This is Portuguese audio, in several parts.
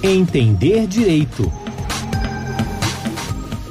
Entender Direito.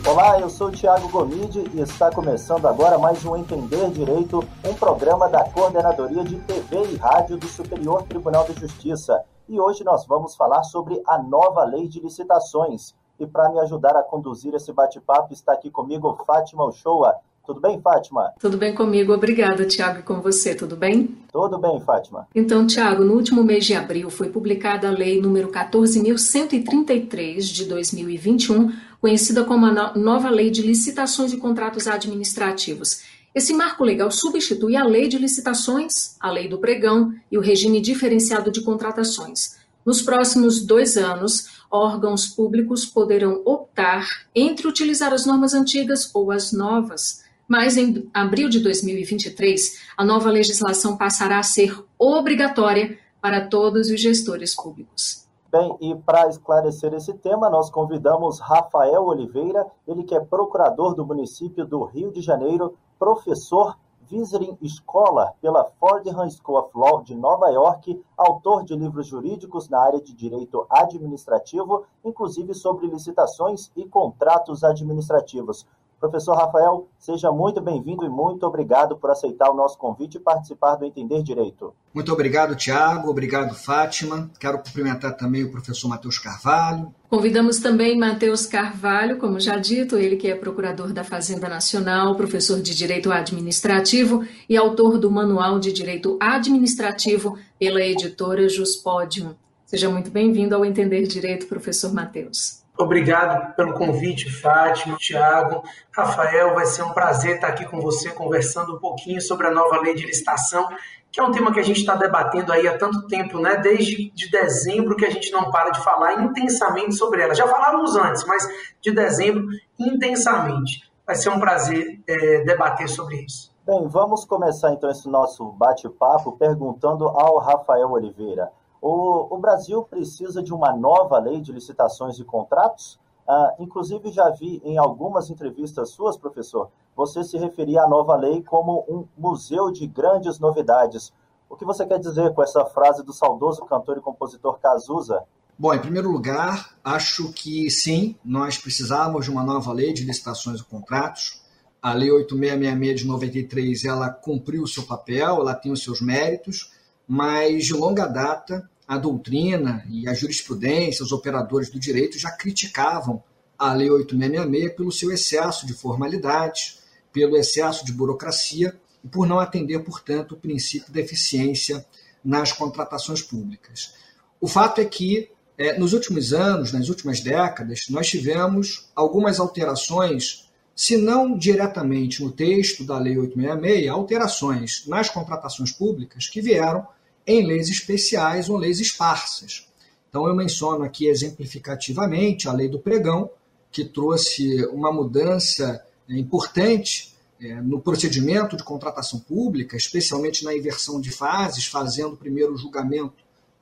Olá, eu sou o Thiago Gomide e está começando agora mais um Entender Direito, um programa da Coordenadoria de TV e Rádio do Superior Tribunal de Justiça. E hoje nós vamos falar sobre a nova lei de licitações. E para me ajudar a conduzir esse bate-papo está aqui comigo Fátima Uchoa. Tudo bem, Fátima? Tudo bem comigo, obrigada, Tiago. E com você, tudo bem? Tudo bem, Fátima. Então, Tiago, no último mês de abril foi publicada a Lei número 14.133 de 2021, conhecida como a nova Lei de Licitações e Contratos Administrativos. Esse marco legal substitui a Lei de Licitações, a Lei do Pregão e o regime diferenciado de contratações. Nos próximos dois anos, órgãos públicos poderão optar entre utilizar as normas antigas ou as novas mas em abril de 2023, a nova legislação passará a ser obrigatória para todos os gestores públicos. Bem, e para esclarecer esse tema, nós convidamos Rafael Oliveira, ele que é procurador do município do Rio de Janeiro, professor Visiting Scholar pela Fordham School of Law de Nova York, autor de livros jurídicos na área de direito administrativo, inclusive sobre licitações e contratos administrativos. Professor Rafael, seja muito bem-vindo e muito obrigado por aceitar o nosso convite e participar do Entender Direito. Muito obrigado, Tiago. Obrigado, Fátima. Quero cumprimentar também o professor Matheus Carvalho. Convidamos também Matheus Carvalho, como já dito, ele que é procurador da Fazenda Nacional, professor de Direito Administrativo e autor do Manual de Direito Administrativo pela editora Juspodium. Seja muito bem-vindo ao Entender Direito, professor Matheus. Obrigado pelo convite, Fátima, Tiago, Rafael. Vai ser um prazer estar aqui com você conversando um pouquinho sobre a nova lei de licitação, que é um tema que a gente está debatendo aí há tanto tempo, né? Desde de dezembro que a gente não para de falar intensamente sobre ela. Já falávamos antes, mas de dezembro intensamente. Vai ser um prazer é, debater sobre isso. Bem, vamos começar então esse nosso bate-papo perguntando ao Rafael Oliveira. O, o Brasil precisa de uma nova lei de licitações e contratos? Ah, inclusive, já vi em algumas entrevistas suas, professor, você se referia à nova lei como um museu de grandes novidades. O que você quer dizer com essa frase do saudoso cantor e compositor Cazuza? Bom, em primeiro lugar, acho que sim, nós precisamos de uma nova lei de licitações e contratos. A Lei 8666 de 93, ela cumpriu o seu papel, ela tem os seus méritos, mas de longa data a doutrina e a jurisprudência, os operadores do direito já criticavam a Lei 8666 pelo seu excesso de formalidades, pelo excesso de burocracia e por não atender, portanto, o princípio da eficiência nas contratações públicas. O fato é que, é, nos últimos anos, nas últimas décadas, nós tivemos algumas alterações, se não diretamente no texto da Lei 866, alterações nas contratações públicas que vieram em leis especiais ou leis esparsas. Então, eu menciono aqui exemplificativamente a lei do pregão, que trouxe uma mudança é, importante é, no procedimento de contratação pública, especialmente na inversão de fases, fazendo primeiro o julgamento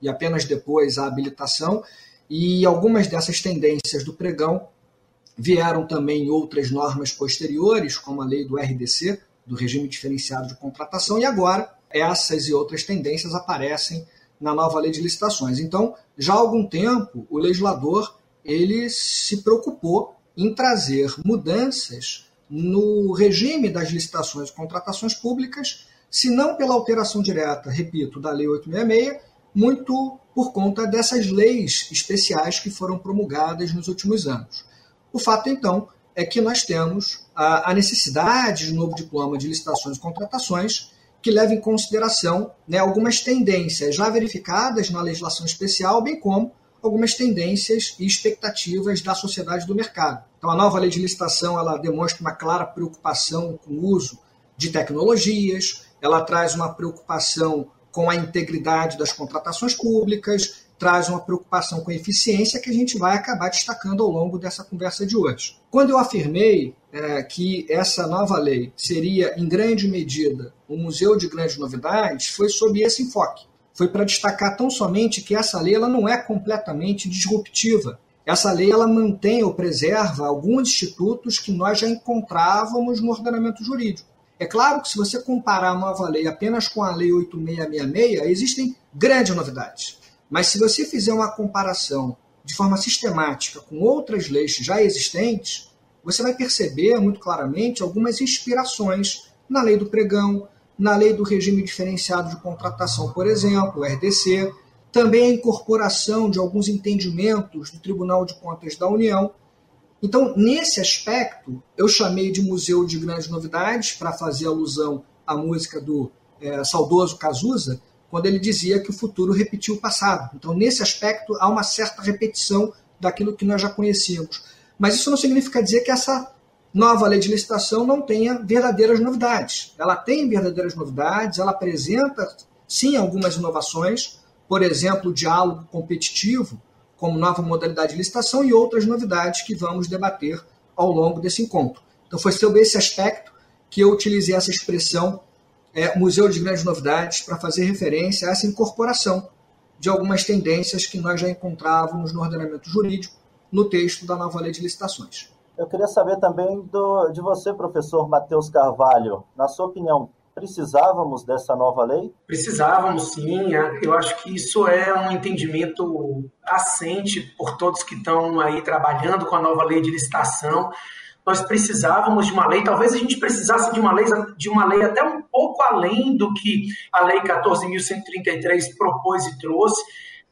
e apenas depois a habilitação. E algumas dessas tendências do pregão vieram também em outras normas posteriores, como a lei do RDC, do regime diferenciado de contratação, e agora essas e outras tendências aparecem na nova lei de licitações. Então, já há algum tempo, o legislador ele se preocupou em trazer mudanças no regime das licitações e contratações públicas, se não pela alteração direta, repito, da Lei 866, muito por conta dessas leis especiais que foram promulgadas nos últimos anos. O fato, então, é que nós temos a necessidade de um novo diploma de licitações e contratações que leva em consideração né, algumas tendências já verificadas na legislação especial, bem como algumas tendências e expectativas da sociedade do mercado. Então, a nova lei de licitação ela demonstra uma clara preocupação com o uso de tecnologias, ela traz uma preocupação com a integridade das contratações públicas, traz uma preocupação com eficiência que a gente vai acabar destacando ao longo dessa conversa de hoje. Quando eu afirmei é, que essa nova lei seria, em grande medida, um museu de grandes novidades, foi sob esse enfoque. Foi para destacar tão somente que essa lei ela não é completamente disruptiva. Essa lei ela mantém ou preserva alguns institutos que nós já encontrávamos no ordenamento jurídico. É claro que se você comparar a nova lei apenas com a lei 8666, existem grandes novidades. Mas se você fizer uma comparação de forma sistemática com outras leis já existentes, você vai perceber muito claramente algumas inspirações na lei do pregão, na lei do regime diferenciado de contratação, por exemplo, o RDC, também a incorporação de alguns entendimentos do Tribunal de Contas da União. Então, nesse aspecto, eu chamei de Museu de Grandes Novidades para fazer alusão à música do é, saudoso Cazuza, quando ele dizia que o futuro repetiu o passado. Então, nesse aspecto, há uma certa repetição daquilo que nós já conhecíamos. Mas isso não significa dizer que essa nova lei de licitação não tenha verdadeiras novidades. Ela tem verdadeiras novidades, ela apresenta, sim, algumas inovações, por exemplo, o diálogo competitivo como nova modalidade de licitação e outras novidades que vamos debater ao longo desse encontro. Então, foi sobre esse aspecto que eu utilizei essa expressão é, Museu de Grandes Novidades para fazer referência a essa incorporação de algumas tendências que nós já encontrávamos no ordenamento jurídico no texto da nova lei de licitações. Eu queria saber também do, de você, professor Matheus Carvalho. Na sua opinião, precisávamos dessa nova lei? Precisávamos, sim. Eu acho que isso é um entendimento assente por todos que estão aí trabalhando com a nova lei de licitação. Nós precisávamos de uma lei, talvez a gente precisasse de uma lei, de uma lei até um pouco além do que a lei 14.133 propôs e trouxe,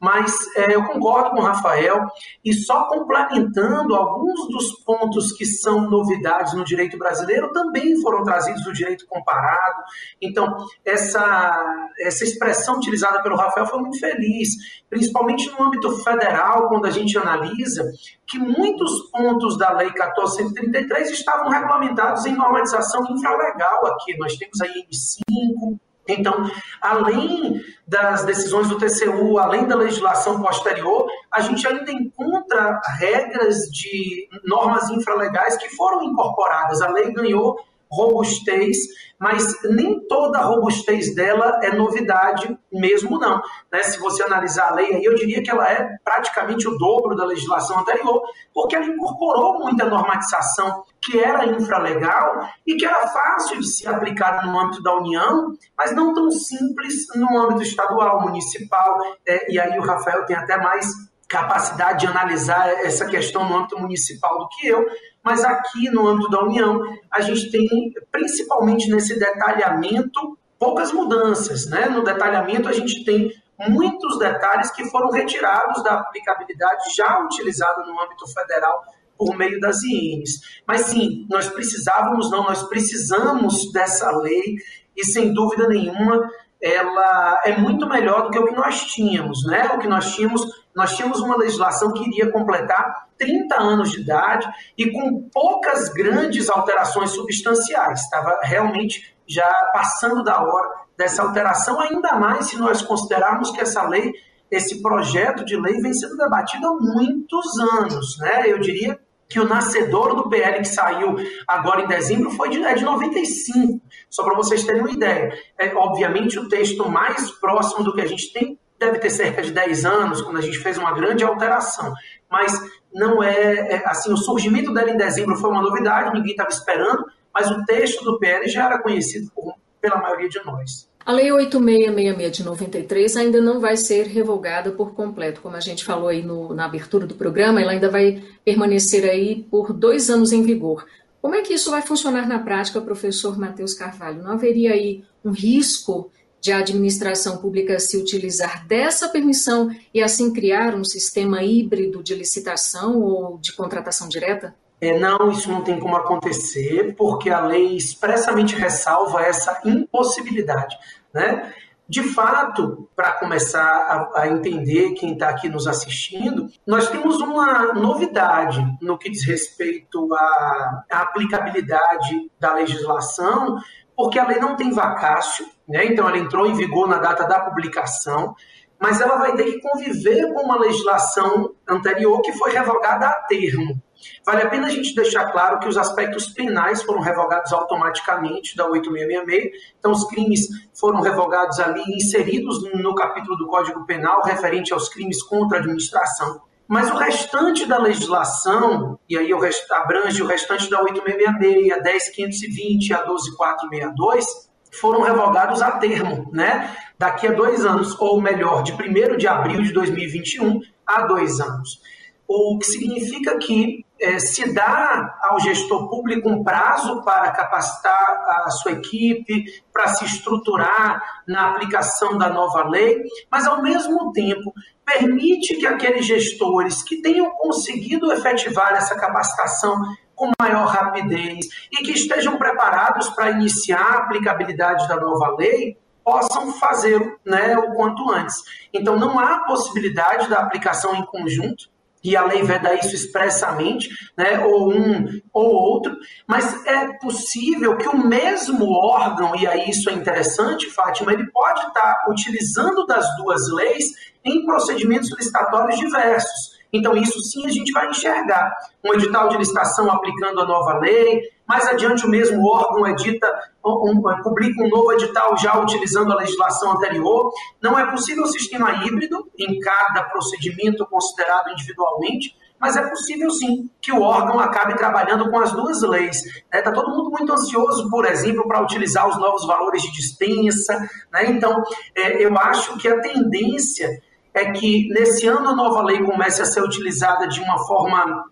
mas é, eu concordo com o Rafael e só complementando alguns dos pontos que são novidades no direito brasileiro também foram trazidos do direito comparado. Então, essa, essa expressão utilizada pelo Rafael foi muito feliz, principalmente no âmbito federal, quando a gente analisa que muitos pontos da Lei 1433 estavam regulamentados em normatização infralegal aqui. Nós temos a IN5, então, além das decisões do TCU, além da legislação posterior, a gente ainda encontra regras de normas infralegais que foram incorporadas. A lei ganhou robustez, mas nem toda a robustez dela é novidade mesmo não. Né? Se você analisar a lei, eu diria que ela é praticamente o dobro da legislação anterior, porque ela incorporou muita normatização que era infralegal e que era fácil de ser aplicada no âmbito da União, mas não tão simples no âmbito estadual, municipal, é, e aí o Rafael tem até mais capacidade de analisar essa questão no âmbito municipal do que eu, mas aqui no âmbito da União, a gente tem, principalmente nesse detalhamento, poucas mudanças. Né? No detalhamento, a gente tem muitos detalhes que foram retirados da aplicabilidade já utilizada no âmbito federal por meio das INs. Mas sim, nós precisávamos, não, nós precisamos dessa lei e sem dúvida nenhuma ela é muito melhor do que o que nós tínhamos, né? O que nós tínhamos, nós tínhamos uma legislação que iria completar 30 anos de idade e com poucas grandes alterações substanciais. Estava realmente já passando da hora dessa alteração, ainda mais se nós considerarmos que essa lei, esse projeto de lei vem sendo debatido há muitos anos, né? Eu diria que o nascedor do PL que saiu agora em dezembro foi de, é de 95, só para vocês terem uma ideia. É, obviamente, o texto mais próximo do que a gente tem deve ter cerca de 10 anos, quando a gente fez uma grande alteração. Mas não é, é assim, o surgimento dela em dezembro foi uma novidade, ninguém estava esperando, mas o texto do PL já era conhecido por, pela maioria de nós. A Lei 8666 de 93 ainda não vai ser revogada por completo, como a gente falou aí no, na abertura do programa, ela ainda vai permanecer aí por dois anos em vigor. Como é que isso vai funcionar na prática, professor Matheus Carvalho? Não haveria aí um risco de a administração pública se utilizar dessa permissão e assim criar um sistema híbrido de licitação ou de contratação direta? É, não, isso não tem como acontecer, porque a lei expressamente ressalva essa impossibilidade. Né? De fato, para começar a, a, entender quem está aqui nos assistindo, nós temos uma novidade no que diz respeito à, à aplicabilidade da legislação, porque a lei não tem vacácio, né? então ela entrou em vigor na data da publicação, mas ela vai ter que conviver com uma legislação anterior que foi revogada a termo. Vale a pena a gente deixar claro que os aspectos penais foram revogados automaticamente da 8666, então os crimes foram revogados ali, inseridos no capítulo do Código Penal referente aos crimes contra a administração. Mas o restante da legislação, e aí abrange o restante da 8666, a 10520 e a 12462, foram revogados a termo, né? Daqui a dois anos, ou melhor, de 1 de abril de 2021 a dois anos. o que significa que é, se dá ao gestor público um prazo para capacitar a sua equipe, para se estruturar na aplicação da nova lei, mas ao mesmo tempo permite que aqueles gestores que tenham conseguido efetivar essa capacitação com maior rapidez e que estejam preparados para iniciar a aplicabilidade da nova lei possam fazê-lo né, o quanto antes. Então, não há possibilidade da aplicação em conjunto, e a lei veda isso expressamente, né, ou um ou outro, mas é possível que o mesmo órgão, e aí isso é interessante, Fátima, ele pode estar utilizando das duas leis em procedimentos licitatórios diversos. Então, isso sim a gente vai enxergar. Um edital de licitação aplicando a nova lei, mais adiante o mesmo órgão edita, um, publica um novo edital já utilizando a legislação anterior. Não é possível sistema híbrido em cada procedimento considerado individualmente, mas é possível sim que o órgão acabe trabalhando com as duas leis. Está é, todo mundo muito ansioso, por exemplo, para utilizar os novos valores de dispensa. Né? Então, é, eu acho que a tendência é que nesse ano a nova lei comece a ser utilizada de uma forma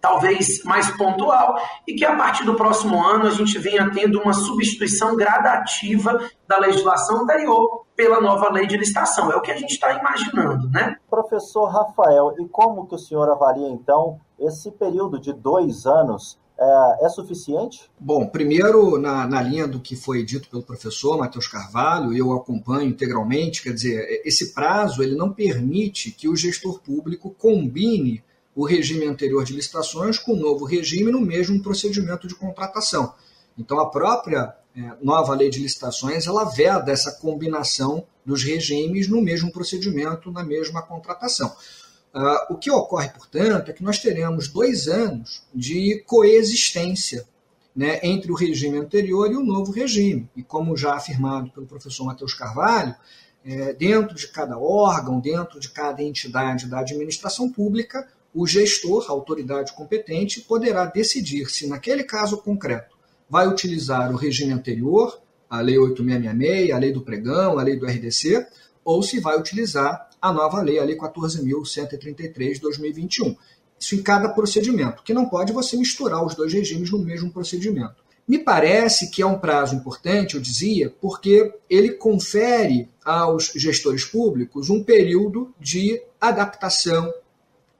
talvez mais pontual e que a partir do próximo ano a gente venha tendo uma substituição gradativa da legislação anterior pela nova lei de licitação. É o que a gente está imaginando, né? Professor Rafael, e como que o senhor avalia então esse período de dois anos é, é, suficiente? Bom, primeiro, na, na linha do que foi dito pelo professor Matheus Carvalho, eu acompanho integralmente, quer dizer, esse prazo ele não permite que o gestor público combine o regime anterior de licitações com o novo regime no mesmo procedimento de contratação. Então, a própria é, nova lei de licitações ela veda essa combinação dos regimes no mesmo procedimento, na mesma contratação. Uh, o que ocorre, portanto, é que nós teremos dois anos de coexistência né, entre o regime anterior e o novo regime. E como já afirmado pelo professor Matheus Carvalho, é, dentro de cada órgão, dentro de cada entidade da administração pública, o gestor, a autoridade competente, poderá decidir se, naquele caso concreto, vai utilizar o regime anterior, a Lei 8666, a Lei do Pregão, a Lei do RDC, ou se vai utilizar a nova lei, a Lei 14.133 de 2021. Isso em cada procedimento, que não pode você misturar os dois regimes no mesmo procedimento. Me parece que é um prazo importante, eu dizia, porque ele confere aos gestores públicos um período de adaptação,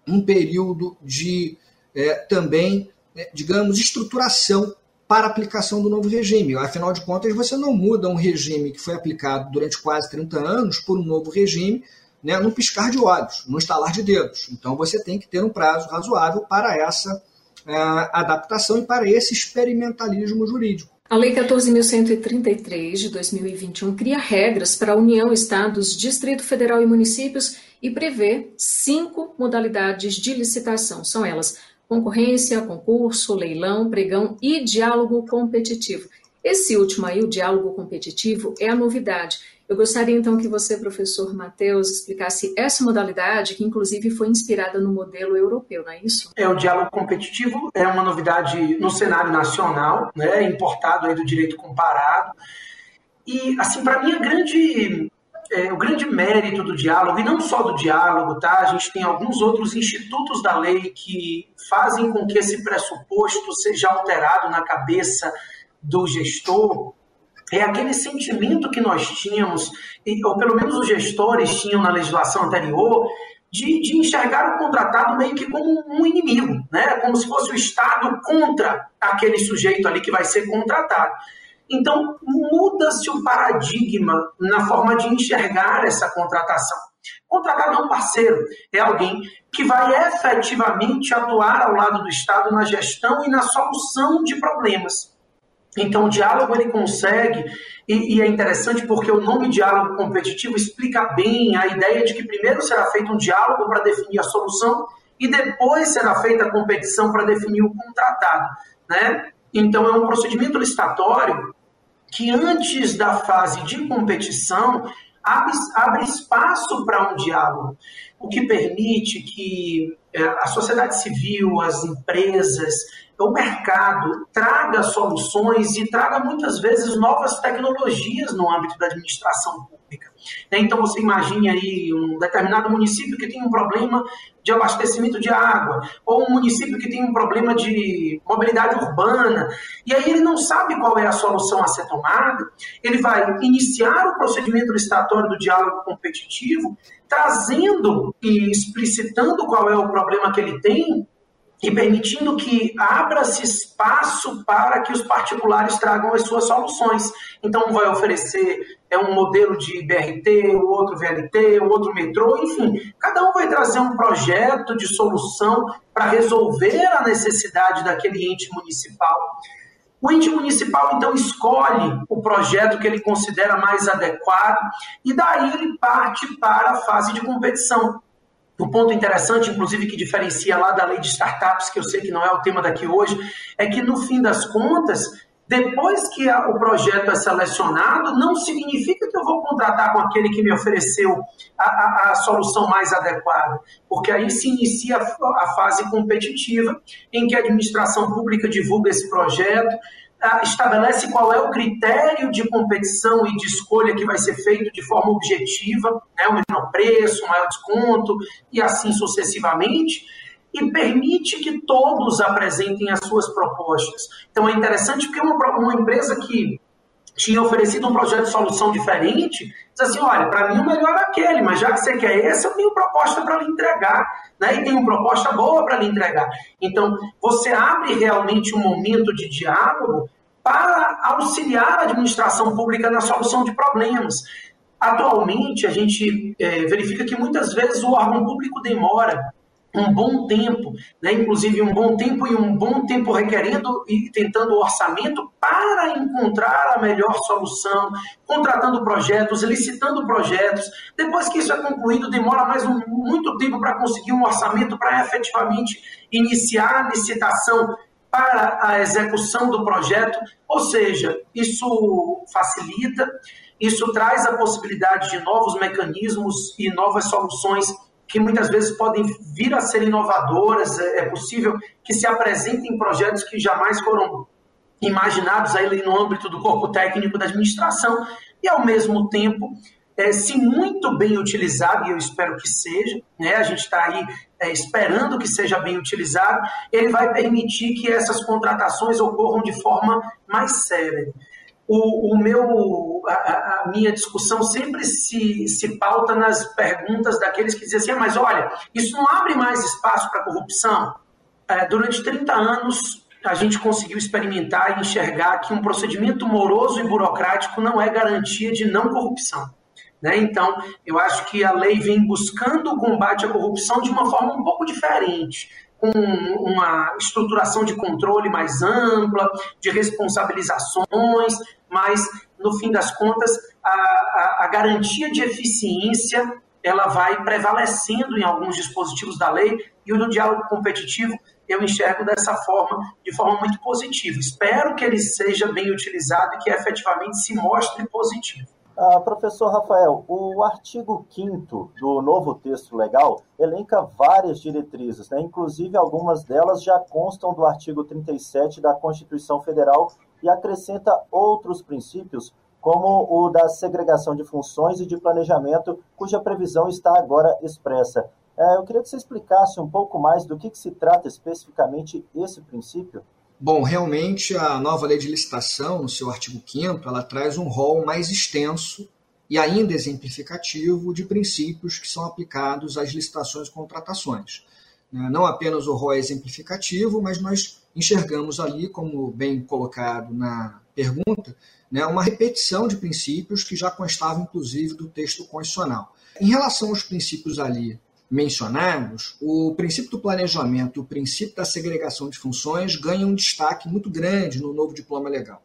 um período de é, também, é, digamos, estruturação para aplicação do novo regime. Afinal de contas, você não muda um regime que foi aplicado durante quase 30 anos por um novo regime né, num piscar de olhos, num estalar de dedos. Então você tem que ter um prazo razoável para essa uh, adaptação e para esse experimentalismo jurídico. A Lei 14.133 de 2021 cria regras para a União, Estados, Distrito Federal e municípios e prevê cinco modalidades de licitação. São elas concorrência, concurso, leilão, pregão e diálogo competitivo. Esse último aí, o diálogo competitivo, é a novidade eu gostaria então que você, professor Matheus, explicasse essa modalidade, que inclusive foi inspirada no modelo europeu, não é isso? É, o diálogo competitivo é uma novidade no cenário nacional, né, importado aí do direito comparado. E, assim, para mim, a grande é, o grande mérito do diálogo, e não só do diálogo, tá? A gente tem alguns outros institutos da lei que fazem com que esse pressuposto seja alterado na cabeça do gestor, é aquele sentimento que nós tínhamos, ou pelo menos os gestores tinham na legislação anterior, de, de, enxergar o contratado meio que como um inimigo, né? como se fosse o Estado contra aquele sujeito ali que vai ser contratado. Então, muda-se o paradigma na forma de enxergar essa contratação. Contratado é um parceiro, é alguém que vai efetivamente atuar ao lado do Estado na gestão e na solução de problemas. Então, o diálogo ele consegue, e, e, é interessante porque o nome diálogo competitivo explica bem a ideia de que primeiro será feito um diálogo para definir a solução e depois será feita a competição para definir o contratado. Né? Então, é um procedimento licitatório que, antes da fase de competição, abre, abre espaço para um diálogo, o que permite que é, a sociedade civil, as empresas, o mercado traga soluções e traga muitas vezes novas tecnologias no âmbito da administração pública. Né? Então você imagine aí um determinado município que tem um problema de abastecimento de água, ou um município que tem um problema de mobilidade urbana, e aí ele não sabe qual é a solução a ser tomada, ele vai iniciar o procedimento licitatório do diálogo competitivo, trazendo e explicitando qual é o problema que ele tem e permitindo que abra-se espaço para que os particulares tragam as suas soluções. Então, um vai oferecer é um modelo de BRT, o outro VLT, o outro metrô, enfim, cada um vai trazer um projeto de solução para resolver a necessidade daquele ente municipal. O ente municipal, então, escolhe o projeto que ele considera mais adequado e daí ele parte para a fase de competição. O ponto interessante, inclusive, que diferencia lá da lei de startups, que eu sei que não é o tema daqui hoje, é que no fim das contas, depois que a, o projeto é selecionado, não significa que eu vou contratar com aquele que me ofereceu a, a, a solução mais adequada, porque aí se inicia a, fase competitiva, em que a administração pública divulga esse projeto, estabelece qual é o critério de competição e de escolha que vai ser feito de forma objetiva, né, o menor preço, o maior desconto e assim sucessivamente, e permite que todos apresentem as suas propostas. Então é interessante porque uma, uma empresa que tinha oferecido um projeto de solução diferente, diz assim, olha, para mim o melhor é aquele, mas já que você quer esse, eu tenho proposta para lhe entregar, né? e tenho proposta boa para lhe entregar. Então, você abre realmente um momento de diálogo para auxiliar a administração pública na solução de problemas. Atualmente, a gente é, verifica que muitas vezes o órgão público demora um bom tempo, né? inclusive um bom tempo e um bom tempo requerendo e tentando orçamento para encontrar a melhor solução, contratando projetos, licitando projetos. Depois que isso é concluído, demora mais um, muito tempo para conseguir um orçamento para efetivamente iniciar a licitação para a execução do projeto, ou seja, isso facilita, isso traz a possibilidade de novos mecanismos e novas soluções que muitas vezes podem vir a ser inovadoras, é, é possível que se apresentem projetos que jamais foram imaginados aí no âmbito do corpo técnico da administração e, ao mesmo tempo, é, se muito bem utilizado, e eu espero que seja, né, a gente está aí é, esperando que seja bem utilizado, ele vai permitir que essas contratações ocorram de forma mais séria. O, o meu, a, a, minha discussão sempre se, se pauta nas perguntas daqueles que dizem assim, ah, mas olha, isso não abre mais espaço para corrupção? É, durante 30 anos, a gente conseguiu experimentar e enxergar que um procedimento moroso e burocrático não é garantia de não corrupção. Né? Então, eu acho que a lei vem buscando o combate à corrupção de uma forma um pouco diferente, com uma estruturação de controle mais ampla, de responsabilizações, mas, no fim das contas, a, a, a garantia de eficiência ela vai prevalecendo em alguns dispositivos da lei e o do diálogo competitivo eu enxergo dessa forma, de forma muito positiva. Espero que ele seja bem utilizado e que efetivamente se mostre positivo. Ah, professor Rafael, o artigo 5 do novo texto legal elenca várias diretrizes, né? inclusive algumas delas já constam do artigo 37 da Constituição Federal e acrescenta outros princípios, como o da segregação de funções e de planejamento, cuja previsão está agora expressa. É, eu queria que você explicasse um pouco mais do que, que se trata especificamente esse princípio. Bom, realmente a nova lei de licitação, no seu artigo 5 ela traz um rol mais extenso e ainda exemplificativo de princípios que são aplicados às licitações e contratações. Né, não apenas o rol é exemplificativo, mas nós enxergamos ali, como bem colocado na pergunta, né, uma repetição de princípios que já constavam, inclusive, do texto constitucional. Em relação aos princípios ali mencionados, o princípio do planejamento o princípio da segregação de funções ganham um destaque muito grande no novo diploma legal.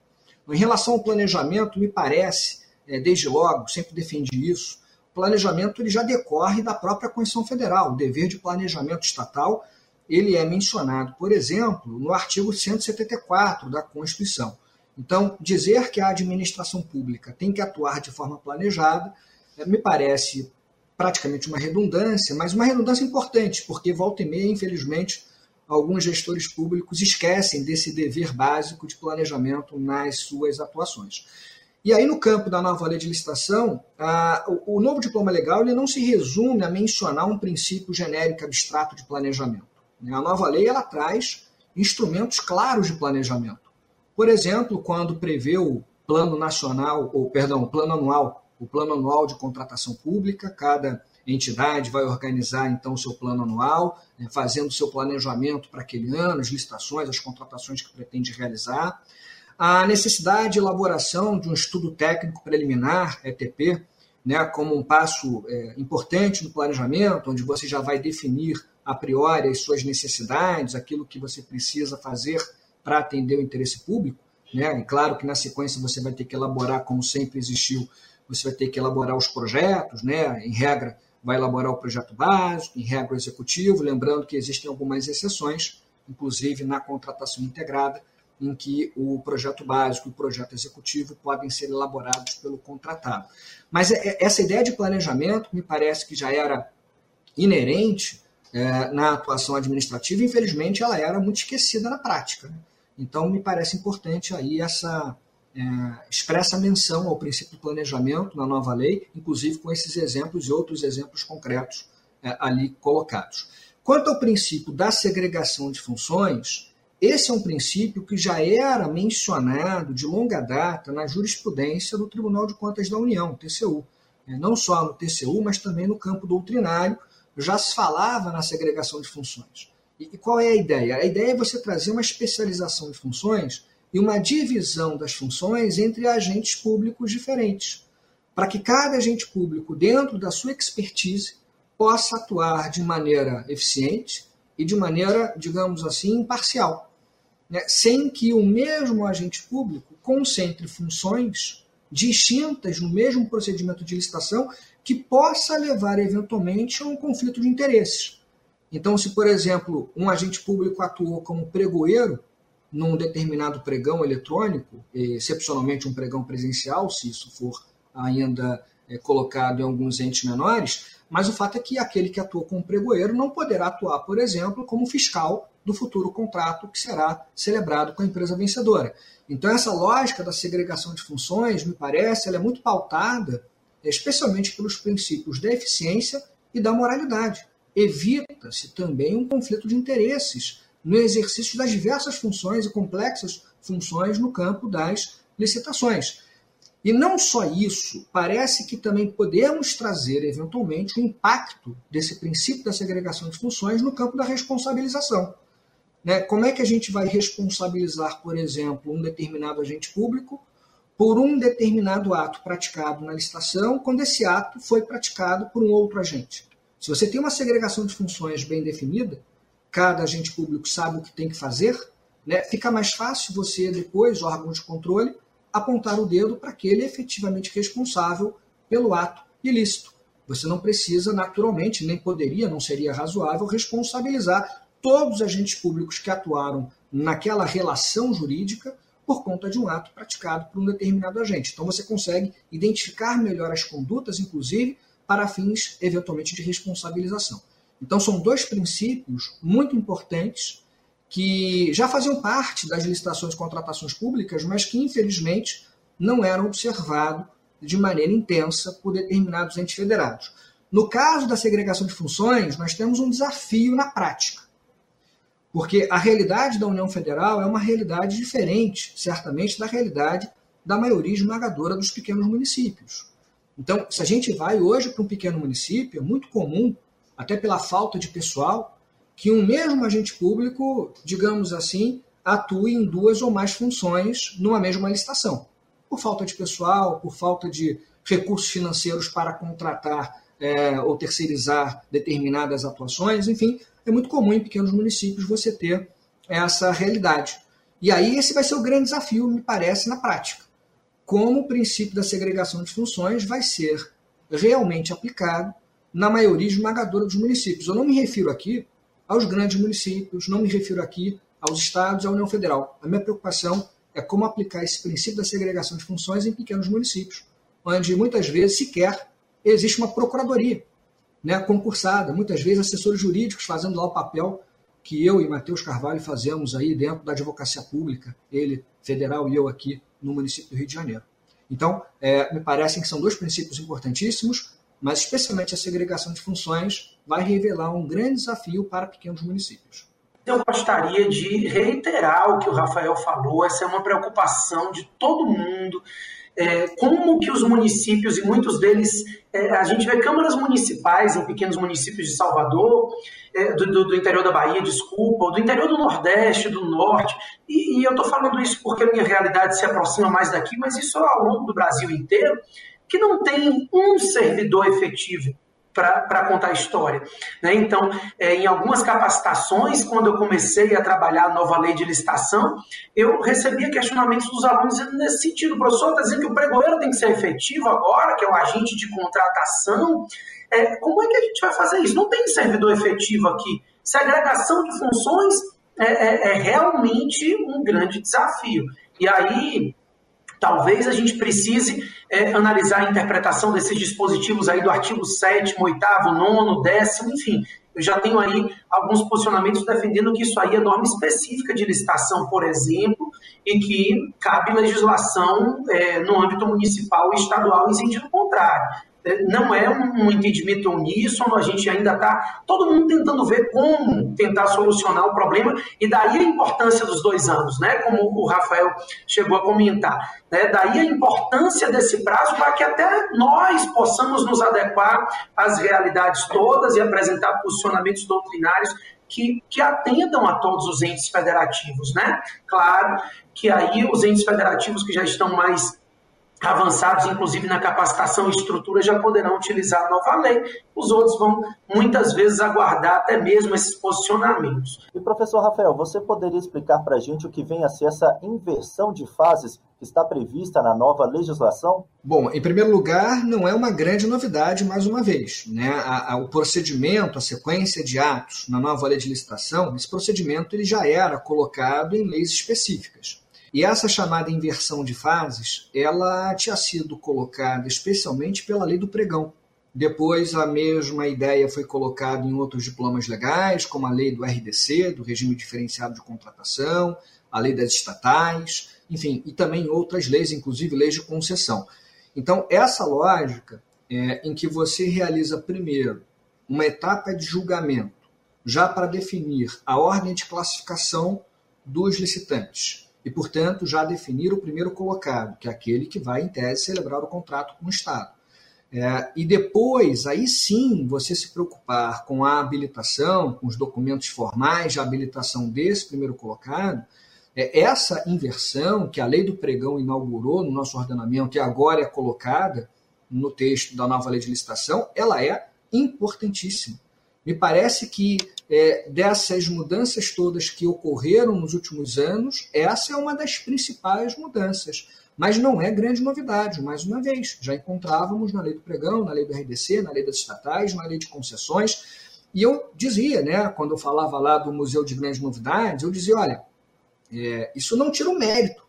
Em relação ao planejamento, me parece, é, desde logo, sempre defendi isso, o planejamento ele já decorre da própria Constituição Federal. O dever de planejamento estatal ele é mencionado, por exemplo, no artigo 174 da Constituição. Então, dizer que a administração pública tem que atuar de forma planejada é, me parece praticamente uma redundância, mas uma redundância importante, porque volta e meia, infelizmente, alguns gestores públicos esquecem desse dever básico de planejamento nas suas atuações. E aí, no campo da nova lei de licitação, o, o, novo diploma legal ele não se resume a mencionar um princípio genérico abstrato de planejamento. A nova lei ela traz instrumentos claros de planejamento. Por exemplo, quando prevê o plano nacional, ou perdão, o plano anual, o plano anual de contratação pública, cada entidade vai organizar então o seu plano anual, né, fazendo seu planejamento para aquele ano, as licitações, as contratações que pretende realizar. A necessidade de elaboração de um estudo técnico preliminar, ETP, né, como um passo é, importante no planejamento, onde você já vai definir a priori as suas necessidades, aquilo que você precisa fazer para atender o interesse público. Né? E claro que na sequência você vai ter que elaborar, como sempre existiu, você vai ter que elaborar os projetos, né? em regra, vai elaborar o projeto básico, em regra, o executivo, lembrando que existem algumas exceções, inclusive na contratação integrada, em que o projeto básico e o projeto executivo podem ser elaborados pelo contratado. Mas é, é, essa ideia de planejamento me parece que já era inerente é, na atuação administrativa, infelizmente ela era muito esquecida na prática. Né? Então me parece importante aí essa é, expressa menção ao princípio do planejamento na nova lei, inclusive com esses exemplos e outros exemplos concretos é, ali colocados. Quanto ao princípio da segregação de funções, esse é um princípio que já era mencionado de longa data na jurisprudência do Tribunal de Contas da União, TCU. É, não só no TCU, mas também no campo doutrinário, já se falava na segregação de funções. E qual é a ideia? A ideia é você trazer uma especialização de funções e uma divisão das funções entre agentes públicos diferentes, para que cada agente público, dentro da sua expertise, possa atuar de maneira eficiente e de maneira, digamos assim, imparcial, né? sem que o mesmo agente público concentre funções distintas no mesmo procedimento de licitação que possa levar eventualmente a um conflito de interesses. Então, se, por exemplo, um agente público atuou como pregoeiro num determinado pregão eletrônico, excepcionalmente um pregão presencial, se isso for ainda é, colocado em alguns entes menores, mas o fato é que aquele que atuou como pregoeiro não poderá atuar, por exemplo, como fiscal do futuro contrato que será celebrado com a empresa vencedora. Então, essa lógica da segregação de funções, me parece, ela é muito pautada, especialmente pelos princípios da eficiência e da moralidade. Evita-se também um conflito de interesses no exercício das diversas funções e complexas funções no campo das licitações. E não só isso, parece que também podemos trazer, eventualmente, o impacto desse princípio da segregação de funções no campo da responsabilização. Né? Como é que a gente vai responsabilizar, por exemplo, um determinado agente público por um determinado ato praticado na licitação, quando esse ato foi praticado por um outro agente? Se você tem uma segregação de funções bem definida, cada agente público sabe o que tem que fazer, né? fica mais fácil você, depois, órgão de controle, apontar o dedo para aquele efetivamente responsável pelo ato ilícito. Você não precisa, naturalmente, nem poderia, não seria razoável, responsabilizar todos os agentes públicos que atuaram naquela relação jurídica por conta de um ato praticado por um determinado agente. Então você consegue identificar melhor as condutas, inclusive, para fins, eventualmente, de responsabilização. Então, são dois princípios muito importantes que já faziam parte das licitações e contratações públicas, mas que, infelizmente, não eram observados de maneira intensa por determinados entes federados. No caso da segregação de funções, nós temos um desafio na prática, porque a realidade da União Federal é uma realidade diferente, certamente, da realidade da maioria esmagadora dos pequenos municípios. Então, se a gente vai hoje para um pequeno município, é muito comum até pela falta de pessoal, que um mesmo agente público, digamos assim, atue em duas ou mais funções numa mesma licitação. Por falta de pessoal, por falta de recursos financeiros para contratar é, ou terceirizar determinadas atuações, enfim, é muito comum em pequenos municípios você ter essa realidade. E aí esse vai ser o grande desafio, me parece, na prática. Como o princípio da segregação de funções vai ser realmente aplicado na maioria esmagadora dos municípios. Eu não me refiro aqui aos grandes municípios, não me refiro aqui aos estados à União Federal. A minha preocupação é como aplicar esse princípio da segregação de funções em pequenos municípios, onde muitas vezes sequer existe uma procuradoria né, concursada, muitas vezes assessores jurídicos fazendo lá o papel que eu e Matheus Carvalho fazemos aí dentro da advocacia pública, ele federal e eu aqui no município do Rio de Janeiro. Então, é, me parecem que são dois princípios importantíssimos, mas especialmente a segregação de funções vai revelar um grande desafio para pequenos municípios. Eu gostaria de reiterar o que o Rafael falou, essa é uma preocupação de todo mundo é, como que os municípios, e muitos deles, é, a gente vê câmaras municipais em pequenos municípios de Salvador, é, do, do, do, interior da Bahia, desculpa, ou do interior do Nordeste, do Norte, e, e eu estou falando isso porque a minha realidade se aproxima mais daqui, mas isso ao longo do Brasil inteiro, que não tem um servidor efetivo para contar a história. Né? Então, é, em algumas capacitações, quando eu comecei a trabalhar a nova lei de licitação, eu recebia questionamentos dos alunos nesse sentido. O professor está dizendo que o pregoeiro tem que ser efetivo agora, que é o agente de contratação. É, como é que a gente vai fazer isso? Não tem servidor efetivo aqui. Segregação de funções é, é, é realmente um grande desafio. E aí, Talvez a gente precise é, analisar a interpretação desses dispositivos aí do artigo 7, 8, 9, 10, enfim. Eu já tenho aí alguns posicionamentos defendendo que isso aí é norma específica de licitação, por exemplo, e que cabe legislação é, no âmbito municipal e estadual em sentido contrário não é um entendimento uníssono, a gente ainda está todo mundo tentando ver como tentar solucionar o problema, e daí a importância dos dois anos, né? como o Rafael chegou a comentar. Né? Daí a importância desse prazo para que até nós possamos nos adequar às realidades todas e apresentar posicionamentos doutrinários que, que atendam a todos os entes federativos. Né? Claro que aí os entes federativos que já estão mais avançados, inclusive na capacitação e estrutura, já poderão utilizar a nova lei. Os outros vão muitas vezes aguardar até mesmo esses posicionamentos. E professor Rafael, você poderia explicar para a gente o que vem a ser essa inversão de fases que está prevista na nova legislação? Bom, em primeiro lugar, não é uma grande novidade, mais uma vez. Né? A, a, o procedimento, a sequência de atos na nova lei de licitação, esse procedimento ele já era colocado em leis específicas. E essa chamada inversão de fases, ela tinha sido colocada especialmente pela lei do pregão. Depois, a mesma ideia foi colocada em outros diplomas legais, como a lei do RDC, do Regime Diferenciado de Contratação, a lei das estatais, enfim, e também outras leis, inclusive leis de concessão. Então, essa lógica é, em que você realiza primeiro uma etapa de julgamento, já para definir a ordem de classificação dos licitantes, e, portanto, já definir o primeiro colocado, que é aquele que vai, em tese, celebrar o contrato com o Estado. É, e depois, aí sim, você se preocupar com a habilitação, com os documentos formais de habilitação desse primeiro colocado, é, essa inversão que a lei do pregão inaugurou no nosso ordenamento e agora é colocada no texto da nova lei de licitação, ela é importantíssima. Me parece que é, dessas mudanças todas que ocorreram nos últimos anos, essa é uma das principais mudanças. Mas não é grande novidade, mais uma vez. Já encontrávamos na lei do pregão, na lei do RDC, na lei das estatais, na lei de concessões. E eu dizia, né, quando eu falava lá do Museu de Grandes Novidades, eu dizia: olha, é, isso não tira o mérito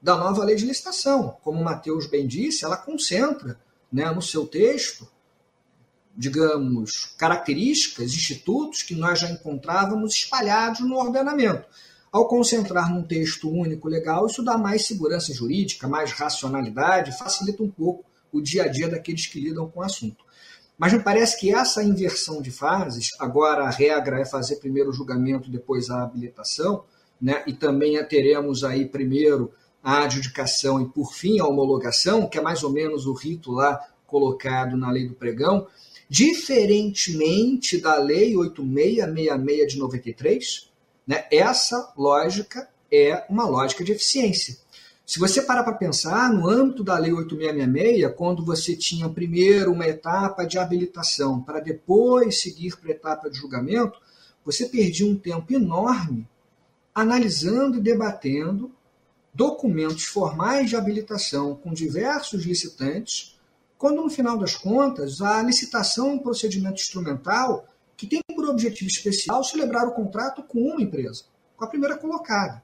da nova lei de licitação. Como o Matheus bem disse, ela concentra né, no seu texto digamos, características, institutos que nós já encontrávamos espalhados no ordenamento. Ao concentrar num texto único legal, isso dá mais segurança jurídica, mais racionalidade, facilita um pouco o dia a dia daqueles que lidam com o assunto. Mas me parece que essa inversão de fases, agora a regra é fazer primeiro o julgamento, depois a habilitação, né? e também teremos aí primeiro a adjudicação e por fim a homologação, que é mais ou menos o rito lá colocado na lei do pregão, Diferentemente da Lei 8666 de 93, né, essa lógica é uma lógica de eficiência. Se você parar para pensar, no âmbito da Lei 8666, quando você tinha primeiro uma etapa de habilitação para depois seguir para a etapa de julgamento, você perdia um tempo enorme analisando e debatendo documentos formais de habilitação com diversos licitantes quando no final das contas a licitação é um procedimento instrumental que tem por objetivo especial celebrar o contrato com uma empresa, com a primeira colocada.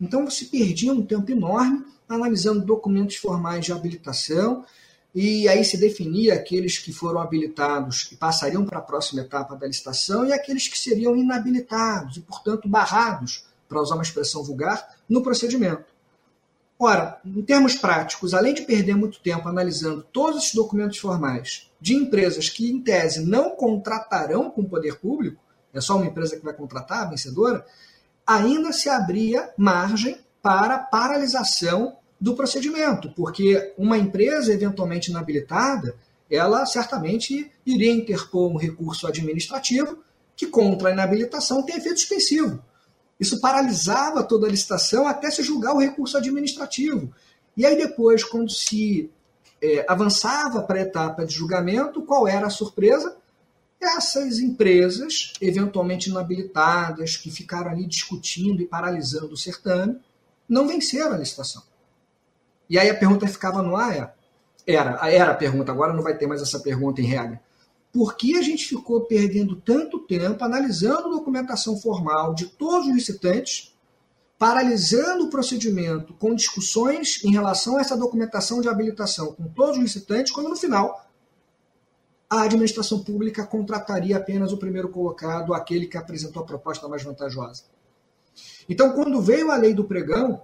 Então você perdia um tempo enorme analisando documentos formais de habilitação, e aí se definia aqueles que foram habilitados e passariam para a próxima etapa da licitação e aqueles que seriam inabilitados e, portanto, barrados, para usar uma expressão vulgar, no procedimento. Ora, em termos práticos, além de perder muito tempo analisando todos esses documentos formais de empresas que, em tese, não contratarão com o poder público, é só uma empresa que vai contratar, a vencedora, ainda se abria margem para paralisação do procedimento, porque uma empresa eventualmente inabilitada, ela certamente iria interpor um recurso administrativo que, contra a inabilitação, tem efeito suspensivo. Isso paralisava toda a licitação até se julgar o recurso administrativo. E aí, depois, quando se é, avançava para a etapa de julgamento, qual era a surpresa? Essas empresas, eventualmente inabilitadas, que ficaram ali discutindo e paralisando o certame, não venceram a licitação. E aí a pergunta ficava no ar, é, era, era a pergunta, agora não vai ter mais essa pergunta em regra. Por que a gente ficou perdendo tanto tempo analisando documentação formal de todos os licitantes, paralisando o procedimento com discussões em relação a essa documentação de habilitação com todos os licitantes, quando no final a administração pública contrataria apenas o primeiro colocado, aquele que apresentou a proposta mais vantajosa. Então, quando veio a lei do pregão,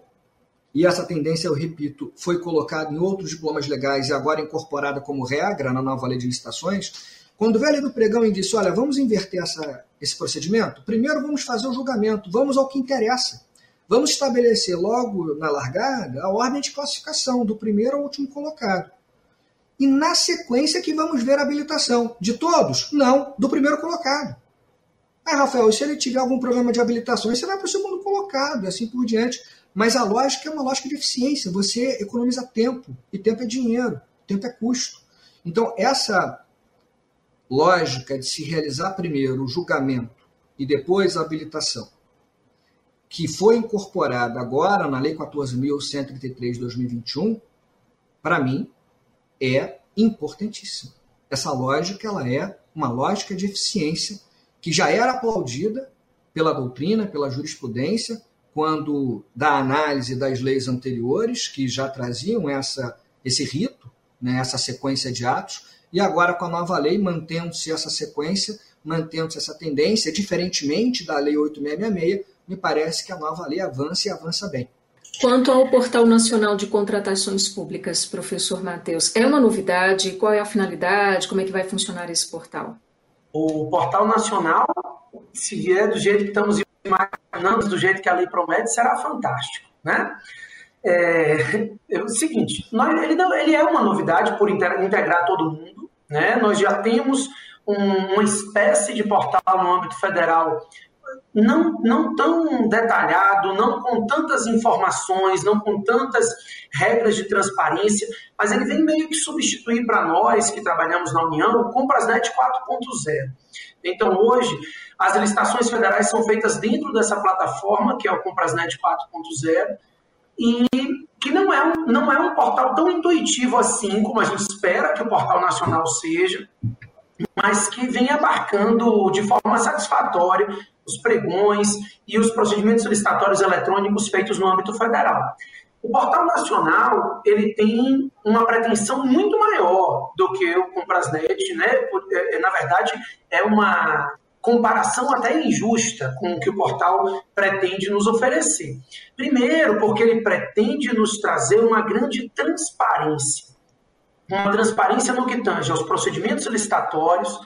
e essa tendência, eu repito, foi colocada em outros diplomas legais e agora incorporada como regra na nova lei de licitações. Quando a lei do pregão disse: olha, vamos inverter essa, esse procedimento, primeiro vamos fazer o julgamento, vamos ao que interessa. Vamos estabelecer logo na largada a ordem de classificação, do primeiro ao último colocado. E na sequência que vamos ver a habilitação. De todos? Não, do primeiro colocado. Ah, Rafael, se ele tiver algum problema de habilitação, você vai para o segundo colocado, e assim por diante. Mas a lógica é uma lógica de eficiência. Você economiza tempo, e tempo é dinheiro, tempo é custo. Então, essa lógica de se realizar primeiro o julgamento e depois a habilitação, que foi incorporada agora na Lei 14.133 de 2021, para mim, é importantíssima. Essa lógica ela é uma lógica de eficiência que já era aplaudida pela doutrina, pela jurisprudência, quando da análise das leis anteriores, que já traziam essa, esse rito, né, essa sequência de atos, e agora com a nova lei, mantendo-se essa sequência, mantendo-se essa tendência, diferentemente da Lei 8666, me parece que a nova lei avança e avança bem. Quanto ao Portal Nacional de Contratações Públicas, professor Matheus, é uma novidade? Qual é a finalidade? Como é que vai funcionar esse portal? O Portal Nacional, se vier do jeito que estamos imaginando do jeito que a lei promete, será fantástico, né? É, é o seguinte, nós, ele, ele, é uma novidade por integrar todo mundo, né? Nós já temos um, uma espécie de portal no âmbito federal não, não tão detalhado, não com tantas informações, não com tantas regras de transparência, mas ele vem meio que substituir para nós que trabalhamos na União o Comprasnet 4.0. Então, hoje, as licitações federais são feitas dentro dessa plataforma, que é o Comprasnet 4.0, e que não é, um, não é um portal tão intuitivo assim como a gente espera que o portal nacional seja, mas que vem abarcando de forma satisfatória os pregões e os procedimentos licitatórios eletrônicos feitos no âmbito federal. O portal nacional ele tem uma pretensão muito maior do que o Comprasnet, né? É, na verdade, é uma comparação até injusta com o que o portal pretende nos oferecer. Primeiro, porque ele pretende nos trazer uma grande transparência. Uma transparência no que tange aos procedimentos licitatórios,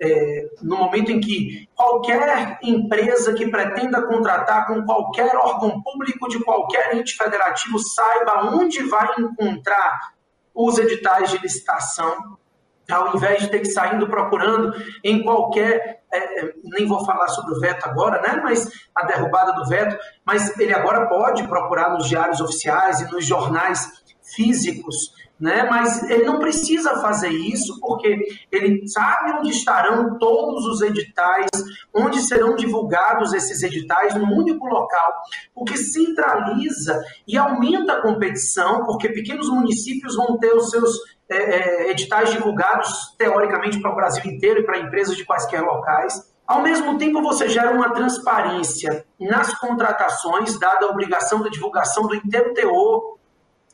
é, no momento em que qualquer empresa que pretenda contratar com qualquer órgão público de qualquer ente federativo saiba onde vai encontrar os editais de licitação, ao invés de ter que sair indo procurando em qualquer, é, é, nem vou falar sobre o veto agora, né, mas a derrubada do veto, mas ele agora pode procurar nos diários oficiais e nos jornais físicos né? Mas ele não precisa fazer isso porque ele sabe onde estarão todos os editais, onde serão divulgados esses editais num único local, o que centraliza e aumenta a competição, porque pequenos municípios vão ter os seus é, é, editais divulgados teoricamente para o Brasil inteiro e para empresas de quaisquer locais. Ao mesmo tempo, você gera uma transparência nas contratações, dada a obrigação da divulgação do inteiro teor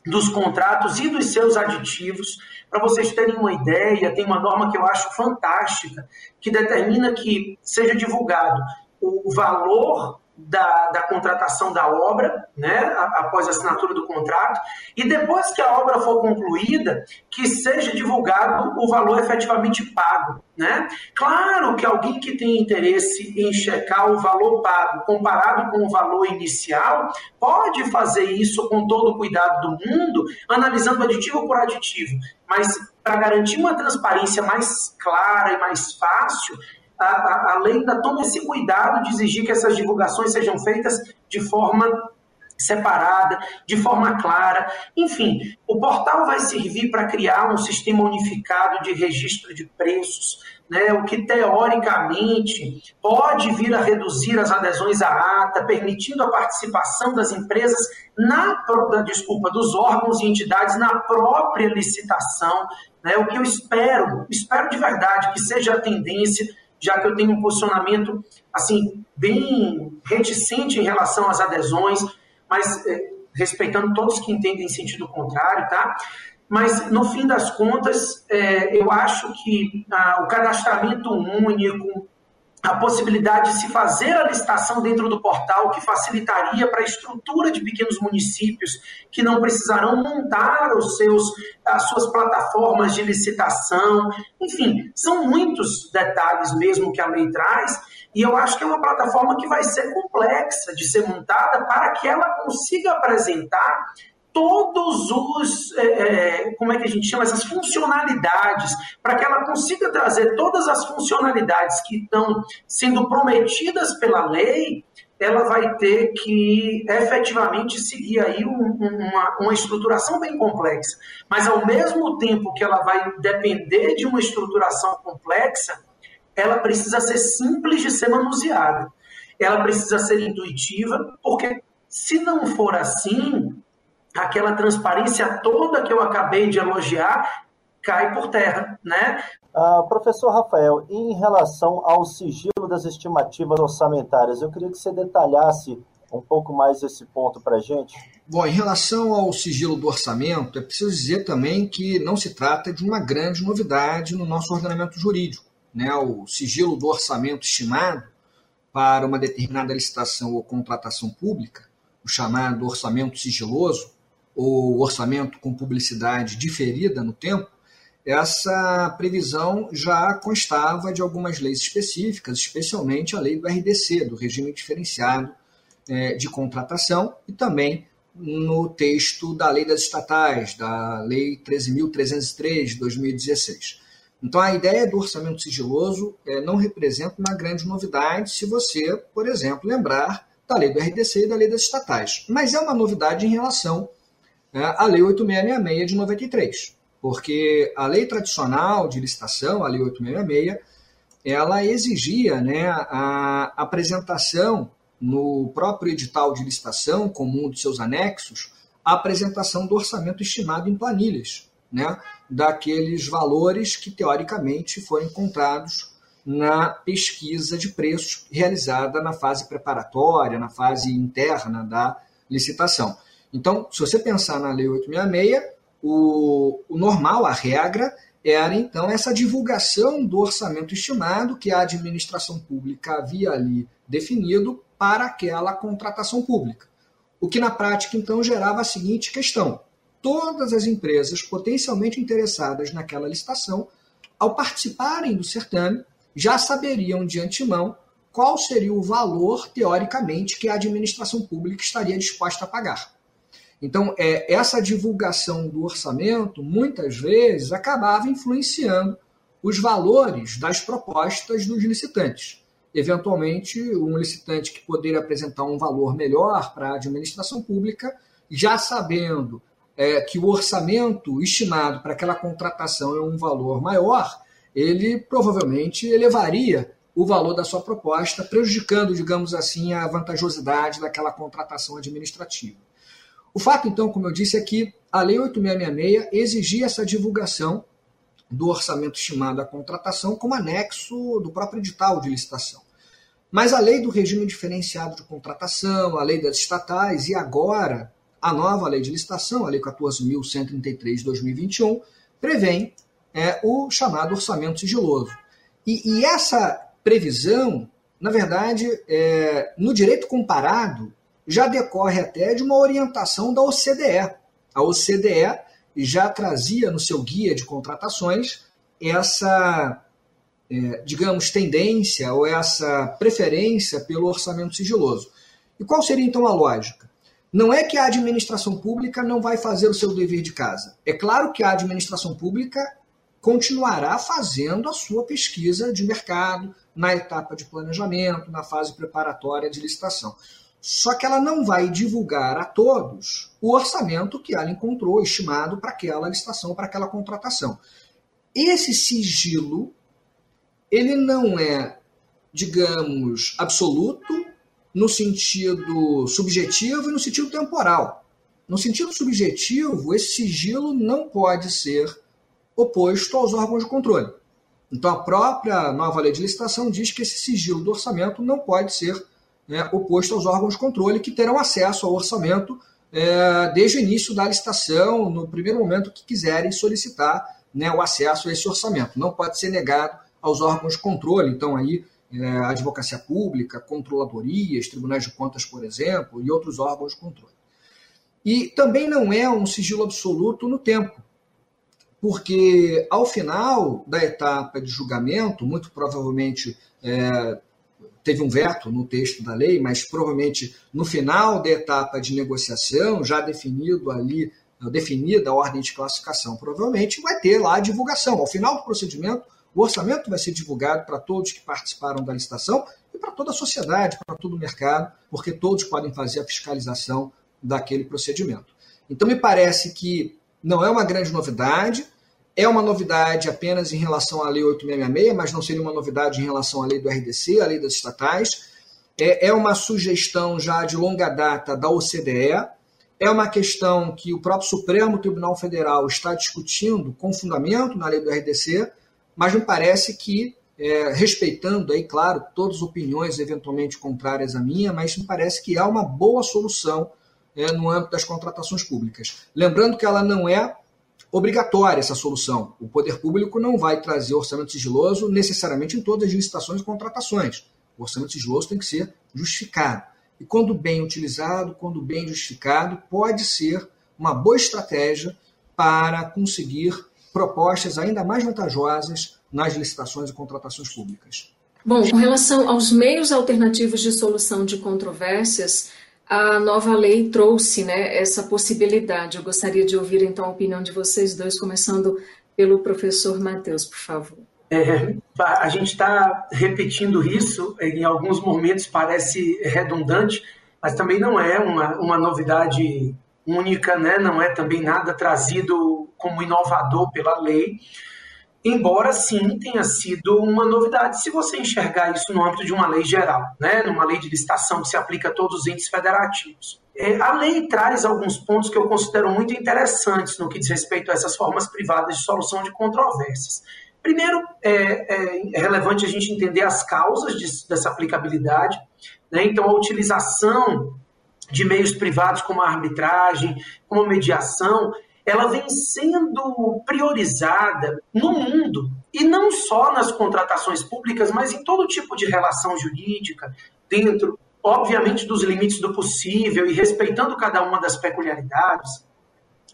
dos contratos e dos seus aditivos. Para vocês terem uma ideia, tem uma norma que eu acho fantástica, que determina que seja divulgado o valor da, da, contratação da obra, né, após a assinatura do contrato, e depois que a obra for concluída, que seja divulgado o valor efetivamente pago. Né? Claro que alguém que tem interesse em checar o valor pago comparado com o valor inicial, pode fazer isso com todo o cuidado do mundo, analisando aditivo por aditivo, mas para garantir uma transparência mais clara e mais fácil, a, a, toma esse cuidado de exigir que essas divulgações sejam feitas de forma separada, de forma clara. Enfim, o portal vai servir para criar um sistema unificado de registro de preços, né, o que teoricamente pode vir a reduzir as adesões à ata, permitindo a participação das empresas na desculpa dos órgãos e entidades na própria licitação, né, o que eu espero, espero de verdade que seja a tendência já que eu tenho um posicionamento assim bem reticente em relação às adesões, mas é, respeitando todos que entendem em sentido contrário, tá? Mas no fim das contas, é, eu acho que ah, o cadastramento único, a possibilidade de se fazer a licitação dentro do portal, que facilitaria para a estrutura de pequenos municípios que não precisarão montar os seus, as suas plataformas de licitação. Enfim, são muitos detalhes mesmo que a lei traz, e eu acho que é uma plataforma que vai ser complexa de ser montada para que ela consiga apresentar todos os, é, é, como é que a gente chama, essas funcionalidades, para que ela consiga trazer todas as funcionalidades que estão sendo prometidas pela lei, ela vai ter que efetivamente seguir aí um, uma, uma estruturação bem complexa. Mas ao mesmo tempo que ela vai depender de uma estruturação complexa, ela precisa ser simples de ser manuseada. Ela precisa ser intuitiva, porque se não for assim, aquela transparência toda que eu acabei de elogiar cai por terra, né? Ah, professor Rafael, em relação ao sigilo das estimativas orçamentárias, eu queria que você detalhasse um pouco mais esse ponto para a gente. Bom, em relação ao sigilo do orçamento, é preciso dizer também que não se trata de uma grande novidade no nosso ordenamento jurídico. Né? O sigilo do orçamento estimado para uma determinada licitação ou contratação pública, o chamado orçamento sigiloso, o orçamento com publicidade diferida no tempo, essa previsão já constava de algumas leis específicas, especialmente a lei do RDC, do regime diferenciado é, de contratação, e também no texto da lei das estatais, da lei 13.303 de 2016. Então, a ideia do orçamento sigiloso é, não representa uma grande novidade se você, por exemplo, lembrar da lei do RDC e da lei das estatais. Mas é uma novidade em relação a Lei 8666 de 93, porque a lei tradicional de licitação, a Lei 8666, ela exigia né, a apresentação no próprio edital de licitação, como um de seus anexos, a apresentação do orçamento estimado em planilhas, né, daqueles valores que teoricamente foram encontrados na pesquisa de preços realizada na fase preparatória, na fase interna da licitação. Então, se você pensar na Lei 866, o, o normal, a regra, era então essa divulgação do orçamento estimado que a administração pública havia ali definido para aquela contratação pública. O que na prática então gerava a seguinte questão: todas as empresas potencialmente interessadas naquela licitação, ao participarem do certame, já saberiam de antemão qual seria o valor, teoricamente, que a administração pública estaria disposta a pagar. Então, é, essa divulgação do orçamento, muitas vezes, acabava influenciando os valores das propostas dos licitantes. Eventualmente, um licitante que poderia apresentar um valor melhor para a administração pública, já sabendo é, que o orçamento estimado para aquela contratação é um valor maior, ele provavelmente elevaria o valor da sua proposta, prejudicando, digamos assim, a vantajosidade daquela contratação administrativa. O fato, então, como eu disse, é que a Lei 8666 exigia essa divulgação do orçamento estimado à contratação como anexo do próprio edital de licitação. Mas a lei do regime diferenciado de contratação, a lei das estatais e agora a nova lei de licitação, a Lei 14.133 de 2021, prevê é, o chamado orçamento sigiloso. E, e essa previsão, na verdade, é, no direito comparado, já decorre até de uma orientação da OCDE. A OCDE já trazia no seu guia de contratações essa, é, digamos, tendência ou essa preferência pelo orçamento sigiloso. E qual seria então a lógica? Não é que a administração pública não vai fazer o seu dever de casa. É claro que a administração pública continuará fazendo a sua pesquisa de mercado na etapa de planejamento, na fase preparatória de licitação. Só que ela não vai divulgar a todos o orçamento que ela encontrou estimado para aquela licitação, para aquela contratação. Esse sigilo, ele não é, digamos, absoluto, no sentido subjetivo e no sentido temporal. No sentido subjetivo, esse sigilo não pode ser oposto aos órgãos de controle. Então, a própria nova lei de licitação diz que esse sigilo do orçamento não pode ser né, oposto aos órgãos de controle, que terão acesso ao orçamento é, desde o início da licitação, no primeiro momento que quiserem solicitar né, o acesso a esse orçamento. Não pode ser negado aos órgãos de controle. Então, aí, é, a advocacia pública, controladorias, tribunais de contas, por exemplo, e outros órgãos de controle. E também não é um sigilo absoluto no tempo, porque ao final da etapa de julgamento, muito provavelmente é, teve um veto no texto da lei, mas provavelmente no final da etapa de negociação, já definido ali, definida a ordem de classificação, provavelmente vai ter lá a divulgação. Ao final do procedimento, o orçamento vai ser divulgado para todos que participaram da licitação e para toda a sociedade, para todo o mercado, porque todos podem fazer a fiscalização daquele procedimento. Então, me parece que não é uma grande novidade, é uma novidade apenas em relação à Lei 8666, mas não seria uma novidade em relação à lei do RDC, à lei das estatais. É, é uma sugestão já de longa data da OCDE, é uma questão que o próprio Supremo Tribunal Federal está discutindo com fundamento na lei do RDC, mas me parece que, é, respeitando aí, claro, todas as opiniões eventualmente contrárias à minha, mas me parece que há uma boa solução é, no âmbito das contratações públicas. Lembrando que ela não é obrigatória essa solução. O poder público não vai trazer orçamento sigiloso necessariamente em todas as licitações e contratações. O orçamento sigiloso tem que ser justificado. E quando bem utilizado, quando bem justificado, pode ser uma boa estratégia para conseguir propostas ainda mais vantajosas nas licitações e contratações públicas. Bom, com relação aos meios alternativos de solução de controvérsias, a nova lei trouxe né, essa possibilidade. Eu gostaria de ouvir então a opinião de vocês dois, começando pelo professor Matheus, por favor. É, a gente está repetindo isso, em alguns momentos parece redundante, mas também não é uma, uma novidade única, né? não é também nada trazido como inovador pela lei, embora sim tenha sido uma novidade se você enxergar isso no âmbito de uma lei geral, né? numa lei de licitação que se aplica a todos os entes federativos. É, a lei traz alguns pontos que eu considero muito interessantes no que diz respeito a essas formas privadas de solução de controvérsias. Primeiro, é, é, é relevante a gente entender as causas de, dessa aplicabilidade. Né? Então, a utilização de meios privados como a arbitragem, como mediação, ela vem sendo priorizada no mundo e não só nas contratações públicas, mas em todo tipo de relação jurídica, dentro, obviamente, dos limites do possível e respeitando cada uma das peculiaridades,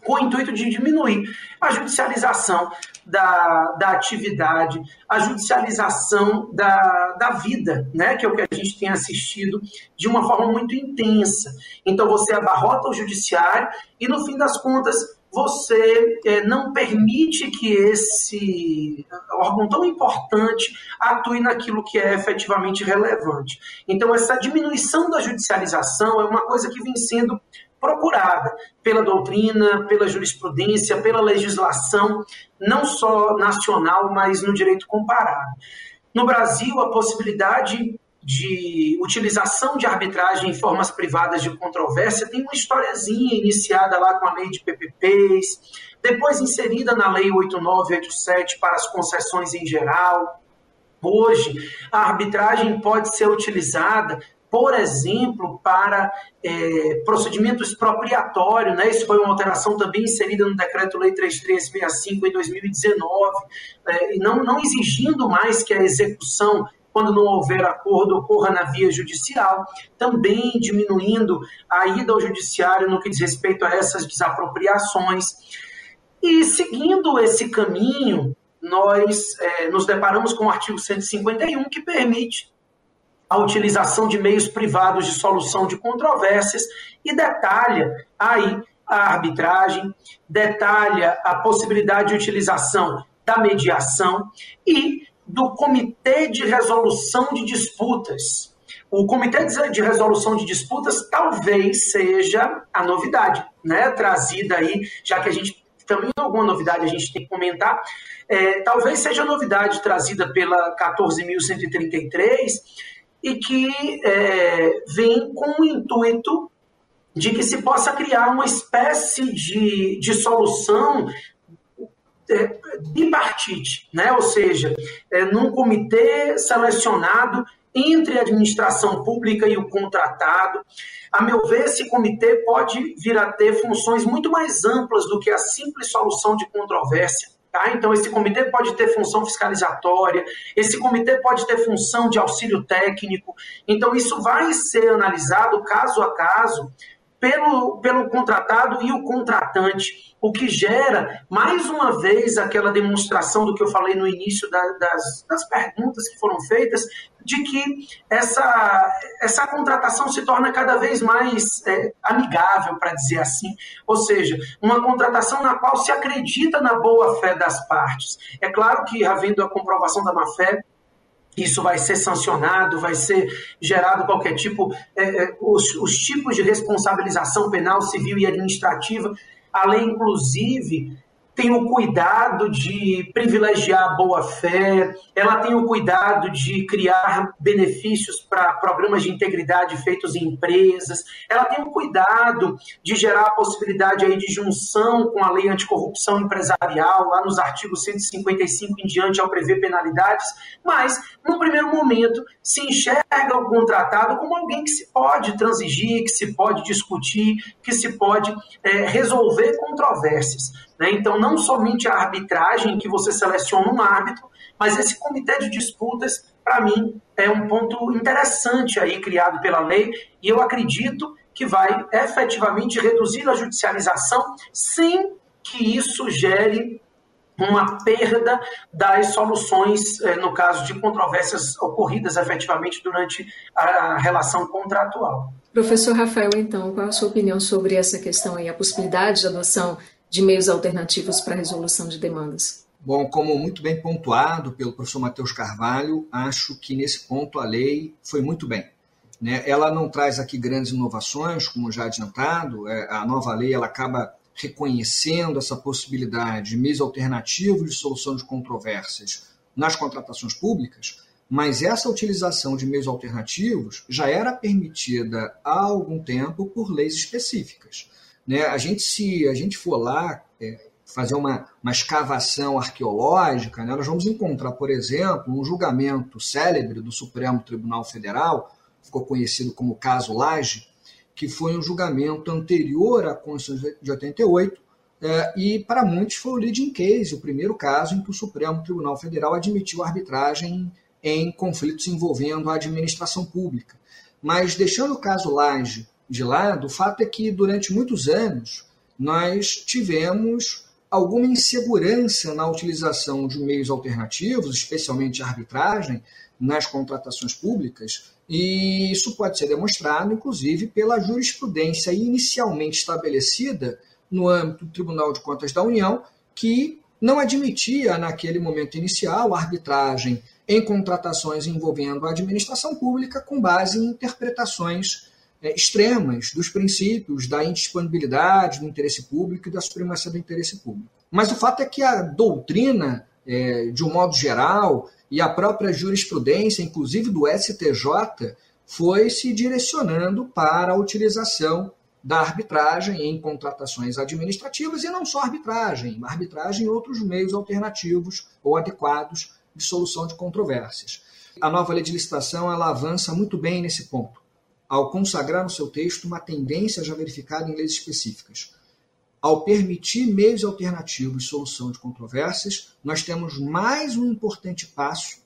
com o intuito de diminuir a judicialização da, da atividade, a judicialização da, da vida, né? que é o que a gente tem assistido de uma forma muito intensa. Então você abarrota o judiciário e, no fim das contas, você é, não permite que esse órgão tão importante atue naquilo que é efetivamente relevante. Então, essa diminuição da judicialização é uma coisa que vem sendo procurada pela doutrina, pela jurisprudência, pela legislação, não só nacional, mas no direito comparado. No Brasil, a possibilidade de utilização de arbitragem em formas privadas de controvérsia tem uma historiazinha iniciada lá com a lei de PPPs, depois inserida na lei 8987 para as concessões em geral. Hoje, a arbitragem pode ser utilizada por exemplo, para é, procedimento expropriatório, né? isso foi uma alteração também inserida no Decreto-Lei 3365 em 2019, é, não, não exigindo mais que a execução quando não houver acordo, ocorra na via judicial, também diminuindo a ida ao judiciário no que diz respeito a essas desapropriações. E seguindo esse caminho, nós é, nos deparamos com o artigo 151, que permite a utilização de meios privados de solução de controvérsias e detalha aí a arbitragem, detalha a possibilidade de utilização da mediação e do Comitê de Resolução de Disputas. O Comitê de Resolução de Disputas talvez seja a novidade, né, trazida aí, já que a gente também alguma novidade a gente tem que comentar, é, talvez seja a novidade trazida pela 14.133 e que é, vem com o intuito de que se possa criar uma espécie de, de solução bipartite, né? ou seja, é, num comitê selecionado entre a administração pública e o contratado. A meu ver, esse comitê pode vir a ter funções muito mais amplas do que a simples solução de controvérsia. Tá? Então, esse comitê pode ter função fiscalizatória, esse comitê pode ter função de auxílio técnico. Então, isso vai ser analisado caso a caso pelo, pelo contratado e o contratante, o que gera, mais uma vez, aquela demonstração do que eu falei no início da, das, das perguntas que foram feitas, de que essa, essa contratação se torna cada vez mais é, amigável, para dizer assim, ou seja, uma contratação na qual se acredita na boa-fé das partes. É claro que, havendo a comprovação da má-fé, isso vai ser sancionado, vai ser gerado qualquer tipo, é, é, os, os tipos de responsabilização penal, civil e administrativa, a lei, inclusive, tem o cuidado de privilegiar a boa-fé, ela tem o cuidado de criar benefícios para programas de integridade feitos em empresas, ela tem o cuidado de gerar a possibilidade aí de junção com a lei anticorrupção empresarial, lá nos artigos 155 em diante, ao prever penalidades, mas, num primeiro momento, se enxerga o contratado como alguém que se pode transigir, que se pode discutir, que se pode é, resolver controvérsias. Né? Então, não somente a arbitragem, que você seleciona um árbitro, mas esse comitê de disputas, para mim, é um ponto interessante aí criado pela lei, e eu acredito que vai efetivamente reduzir a judicialização sem que isso gere uma perda das soluções, eh, no caso de controvérsias ocorridas efetivamente durante a relação contratual. Professor Rafael, então, qual a sua opinião sobre essa questão aí, a possibilidade de adoção de meios alternativos para a resolução de demandas? Bom, como muito bem pontuado pelo professor Matheus Carvalho, acho que nesse ponto a lei foi muito bem. Né? Ela não traz aqui grandes inovações, como já adiantado, é, a nova lei ela acaba reconhecendo essa possibilidade de meios alternativos de solução de controvérsias nas contratações públicas, mas essa utilização de meios alternativos já era permitida há algum tempo por leis específicas. Né? A gente, se a gente for lá é, fazer uma, uma escavação arqueológica, né, nós vamos encontrar, por exemplo, um julgamento célebre do Supremo Tribunal Federal, ficou conhecido como caso Laje, que foi um julgamento anterior à Constituição de 88, é, e para muitos foi o leading case, o primeiro caso em que o Supremo Tribunal Federal admitiu arbitragem em conflitos envolvendo a administração pública. Mas deixando o caso Laje de lado, o fato é que durante muitos anos nós tivemos alguma insegurança na utilização de meios alternativos, especialmente a arbitragem, nas contratações públicas, e isso pode ser demonstrado, inclusive, pela jurisprudência inicialmente estabelecida no âmbito do Tribunal de Contas da União, que não admitia, naquele momento inicial, a arbitragem em contratações envolvendo a administração pública com base em interpretações extremas dos princípios da indisponibilidade do interesse público e da supremacia do interesse público. Mas o fato é que a doutrina, é, de um modo geral, e a própria jurisprudência, inclusive do STJ, foi se direcionando para a utilização da arbitragem em contratações administrativas e não só arbitragem, arbitragem e outros meios alternativos ou adequados de solução de controvérsias. A nova lei de licitação ela avança muito bem nesse ponto ao consagrar no seu texto uma tendência já verificada em leis específicas. Ao permitir meios alternativos solução de controvérsias, nós temos mais um importante passo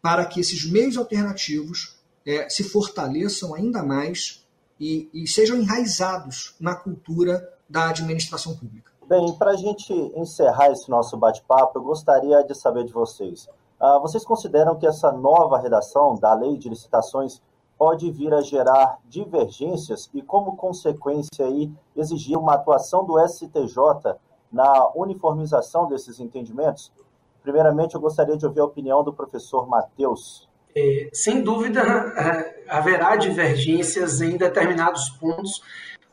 para que esses meios alternativos é, se fortaleçam ainda mais e, e sejam enraizados na cultura da administração pública. Bem, para a gente encerrar esse nosso bate-papo, eu gostaria de saber de vocês. Uh, vocês consideram que essa nova redação da lei de licitações pode vir a gerar divergências e, como consequência, aí, exigir uma atuação do STJ na uniformização desses entendimentos? Primeiramente, eu gostaria de ouvir a opinião do professor Matheus. É, sem dúvida, é, haverá divergências em determinados pontos,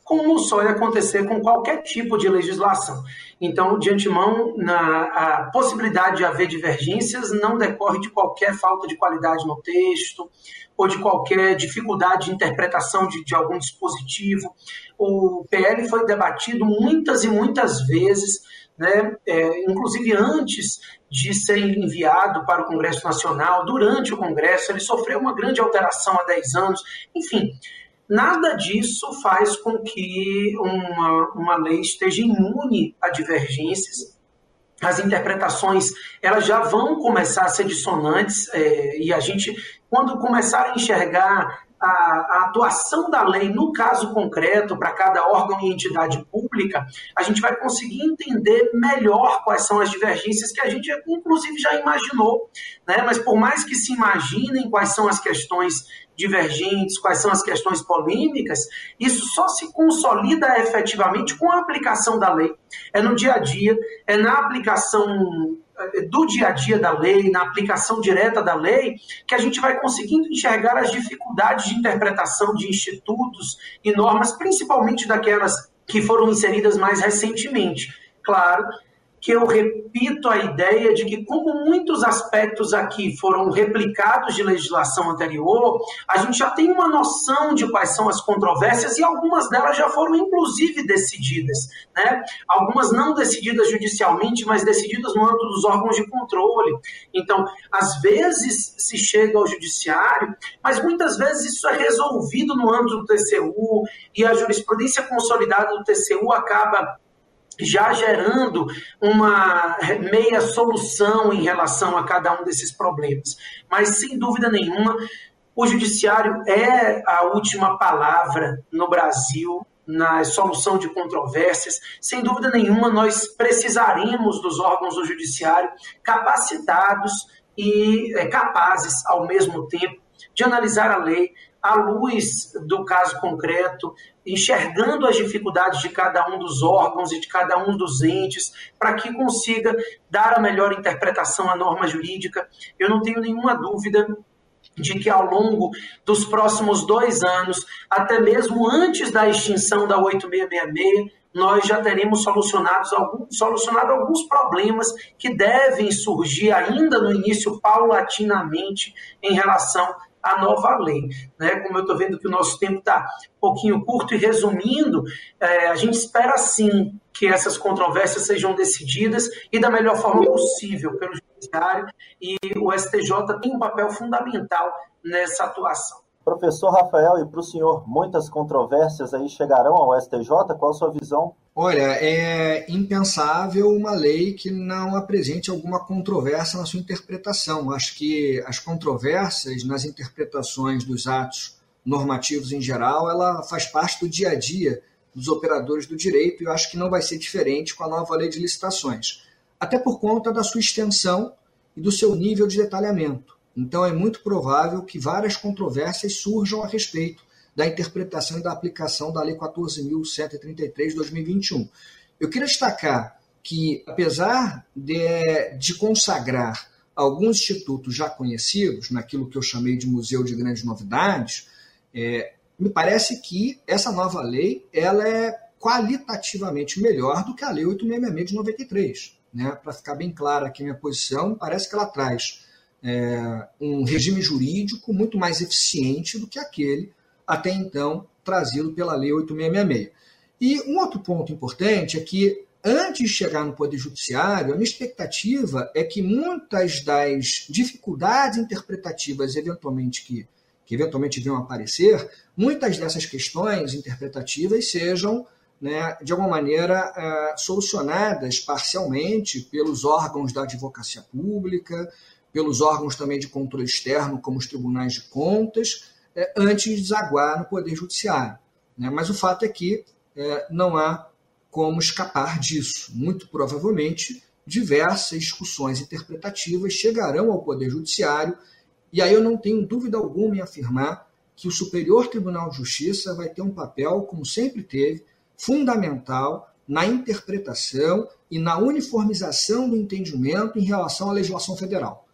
como ia acontecer com qualquer tipo de legislação. Então, de antemão, na, a possibilidade de haver divergências não decorre de qualquer falta de qualidade no texto ou de qualquer dificuldade de interpretação de, de algum dispositivo. O PL foi debatido muitas e muitas vezes, né, é, inclusive antes de ser enviado para o Congresso Nacional, durante o Congresso, ele sofreu uma grande alteração há 10 anos. Enfim, Nada disso faz com que uma, uma lei esteja imune a divergências. As interpretações elas já vão começar a ser dissonantes é, e a gente, quando começar a enxergar a, a, atuação da lei no caso concreto para cada órgão e entidade pública, a gente vai conseguir entender melhor quais são as divergências que a gente, inclusive, já imaginou. Né? Mas por mais que se imaginem quais são as questões divergentes, quais são as questões polêmicas, isso só se consolida efetivamente com a aplicação da lei. É no dia a dia, é na aplicação eh, do dia a dia da lei, na aplicação direta da lei, que a gente vai conseguindo enxergar as dificuldades de interpretação de institutos e normas, principalmente daquelas que foram inseridas mais recentemente. Claro que eu repito a ideia de que, como muitos aspectos aqui foram replicados de legislação anterior, a gente já tem uma noção de quais são as controvérsias e algumas delas já foram, inclusive, decididas. Né? Algumas não decididas judicialmente, mas decididas no âmbito dos órgãos de controle. Então, às vezes se chega ao judiciário, mas muitas vezes isso é resolvido no âmbito do TCU e a jurisprudência consolidada do TCU acaba já gerando uma meia solução em relação a cada um desses problemas. Mas, sem dúvida nenhuma, o judiciário é a última palavra no Brasil na solução de controvérsias. Sem dúvida nenhuma, nós precisaremos dos órgãos do judiciário capacitados e é, capazes, ao mesmo tempo, de analisar a lei à luz do caso concreto, enxergando as dificuldades de cada um dos órgãos e de cada um dos entes, para que consiga dar a melhor interpretação à norma jurídica. Eu não tenho nenhuma dúvida de que ao longo dos próximos dois anos, até mesmo antes da extinção da 8666, nós já teremos solucionados alguns, solucionado alguns problemas que devem surgir ainda no início paulatinamente em relação a nova lei. Né? Como eu estou vendo que o nosso tempo está um pouquinho curto e resumindo, é, a gente espera sim que essas controvérsias sejam decididas e da melhor forma possível pelo Judiciário e o STJ tem um papel fundamental nessa atuação. Professor Rafael, e para o senhor, muitas controvérsias aí chegarão ao STJ? Qual a sua visão? Olha, é impensável uma lei que não apresente alguma controvérsia na sua interpretação. Acho que as controvérsias nas interpretações dos atos normativos em geral, ela faz parte do dia a dia dos operadores do direito e eu acho que não vai ser diferente com a nova lei de licitações. Até por conta da sua extensão e do seu nível de detalhamento. Então, é muito provável que várias controvérsias surjam a respeito da interpretação e da aplicação da Lei 14.133 de 2021. Eu queria destacar que, apesar de, de consagrar alguns institutos já conhecidos, naquilo que eu chamei de Museu de Grandes Novidades, é, me parece que essa nova lei ela é qualitativamente melhor do que a Lei 866 de 93. Né? Para ficar bem clara aqui minha posição, parece que ela traz é, um regime jurídico muito mais eficiente do que aquele até então trazido pela Lei 8666. E um outro ponto importante é que, antes de chegar no Poder Judiciário, a minha expectativa é que muitas das dificuldades interpretativas, eventualmente, que, que eventualmente venham aparecer, muitas dessas questões interpretativas sejam, né, de alguma maneira, é, solucionadas parcialmente pelos órgãos da advocacia pública, pelos órgãos também de controle externo, como os tribunais de contas, é, antes de desaguar no Poder Judiciário. Né? Mas o fato é que é, não há como escapar disso. Muito provavelmente, diversas discussões interpretativas chegarão ao Poder Judiciário, e aí eu não tenho dúvida alguma em afirmar que o Superior Tribunal de Justiça vai ter um papel, como sempre teve, fundamental na interpretação e na uniformização do entendimento em relação à legislação federal.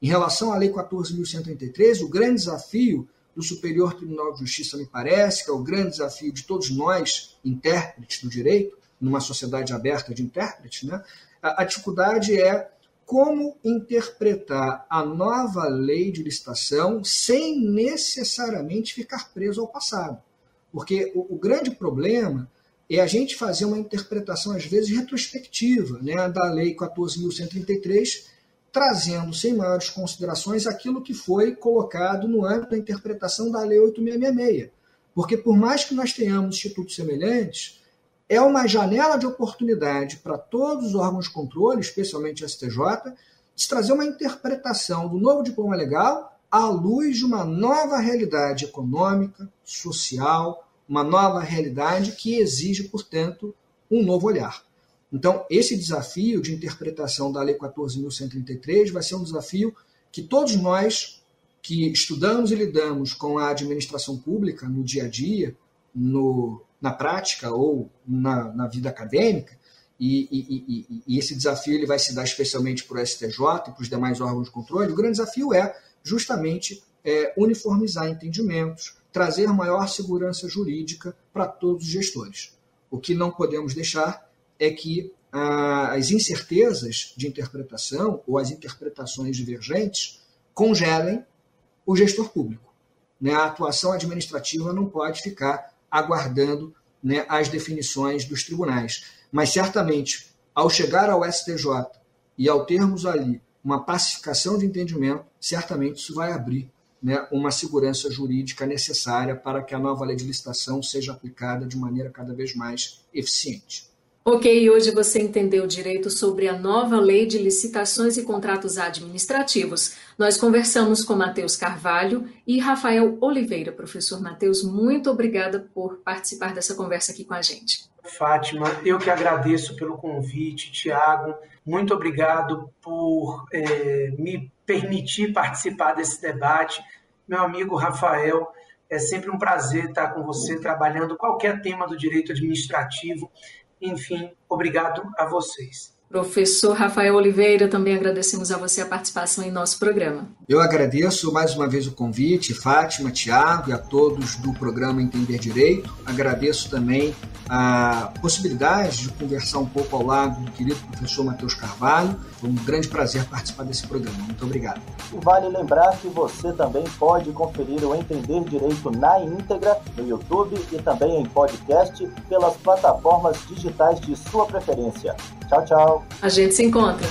Em relação à Lei 14.133, o grande desafio do Superior Tribunal de Justiça, me parece, que é o grande desafio de todos nós, intérpretes do direito, numa sociedade aberta de intérpretes, né? a, a dificuldade é como interpretar a nova lei de licitação sem necessariamente ficar preso ao passado. Porque o, o grande problema é a gente fazer uma interpretação, às vezes, retrospectiva né, da Lei 14.133, trazendo sem maiores considerações aquilo que foi colocado no âmbito da interpretação da Lei 8666. Porque, por mais que nós tenhamos institutos semelhantes, é uma janela de oportunidade para todos os órgãos de controle, especialmente a STJ, de trazer uma interpretação do novo diploma legal à luz de uma nova realidade econômica, social, uma nova realidade que exige, portanto, um novo olhar. Então, esse desafio de interpretação da Lei 14.133 vai ser um desafio que todos nós que estudamos e lidamos com a administração pública no dia a dia, no, na prática ou na, na vida acadêmica, e, e, e, e, esse desafio ele vai se dar especialmente para o STJ e para os demais órgãos de controle, o grande desafio é justamente é, uniformizar entendimentos, trazer maior segurança jurídica para todos os gestores. O que não podemos deixar é que ah, as incertezas de interpretação ou as interpretações divergentes congelem o gestor público. Né? A atuação administrativa não pode ficar aguardando né, as definições dos tribunais. Mas certamente, ao chegar ao STJ e ao termos ali uma pacificação de entendimento, certamente isso vai abrir né, uma segurança jurídica necessária para que a nova lei de licitação seja aplicada de maneira cada vez mais eficiente. Ok, hoje você entendeu direito sobre a nova lei de licitações e contratos administrativos. Nós conversamos com Matheus Carvalho e Rafael Oliveira. Professor Matheus, muito obrigada por participar dessa conversa aqui com a gente. Fátima, eu que agradeço pelo convite, Tiago. Muito obrigado por é, me permitir participar desse debate. Meu amigo Rafael, é sempre um prazer estar com você trabalhando qualquer tema do direito administrativo enfim, obrigado a vocês. Professor Rafael Oliveira, também agradecemos a você a participação em nosso programa. Eu agradeço mais uma vez o convite, Fátima, Tiago e a todos do programa Entender Direito. Agradeço também a possibilidade de conversar um pouco ao lado do querido professor Matheus Carvalho. Foi um grande prazer participar desse programa. Muito obrigado. E vale lembrar que você também pode conferir o Entender Direito na íntegra no YouTube e também em podcast pelas plataformas digitais de sua preferência. Tchau, tchau. A gente se encontra.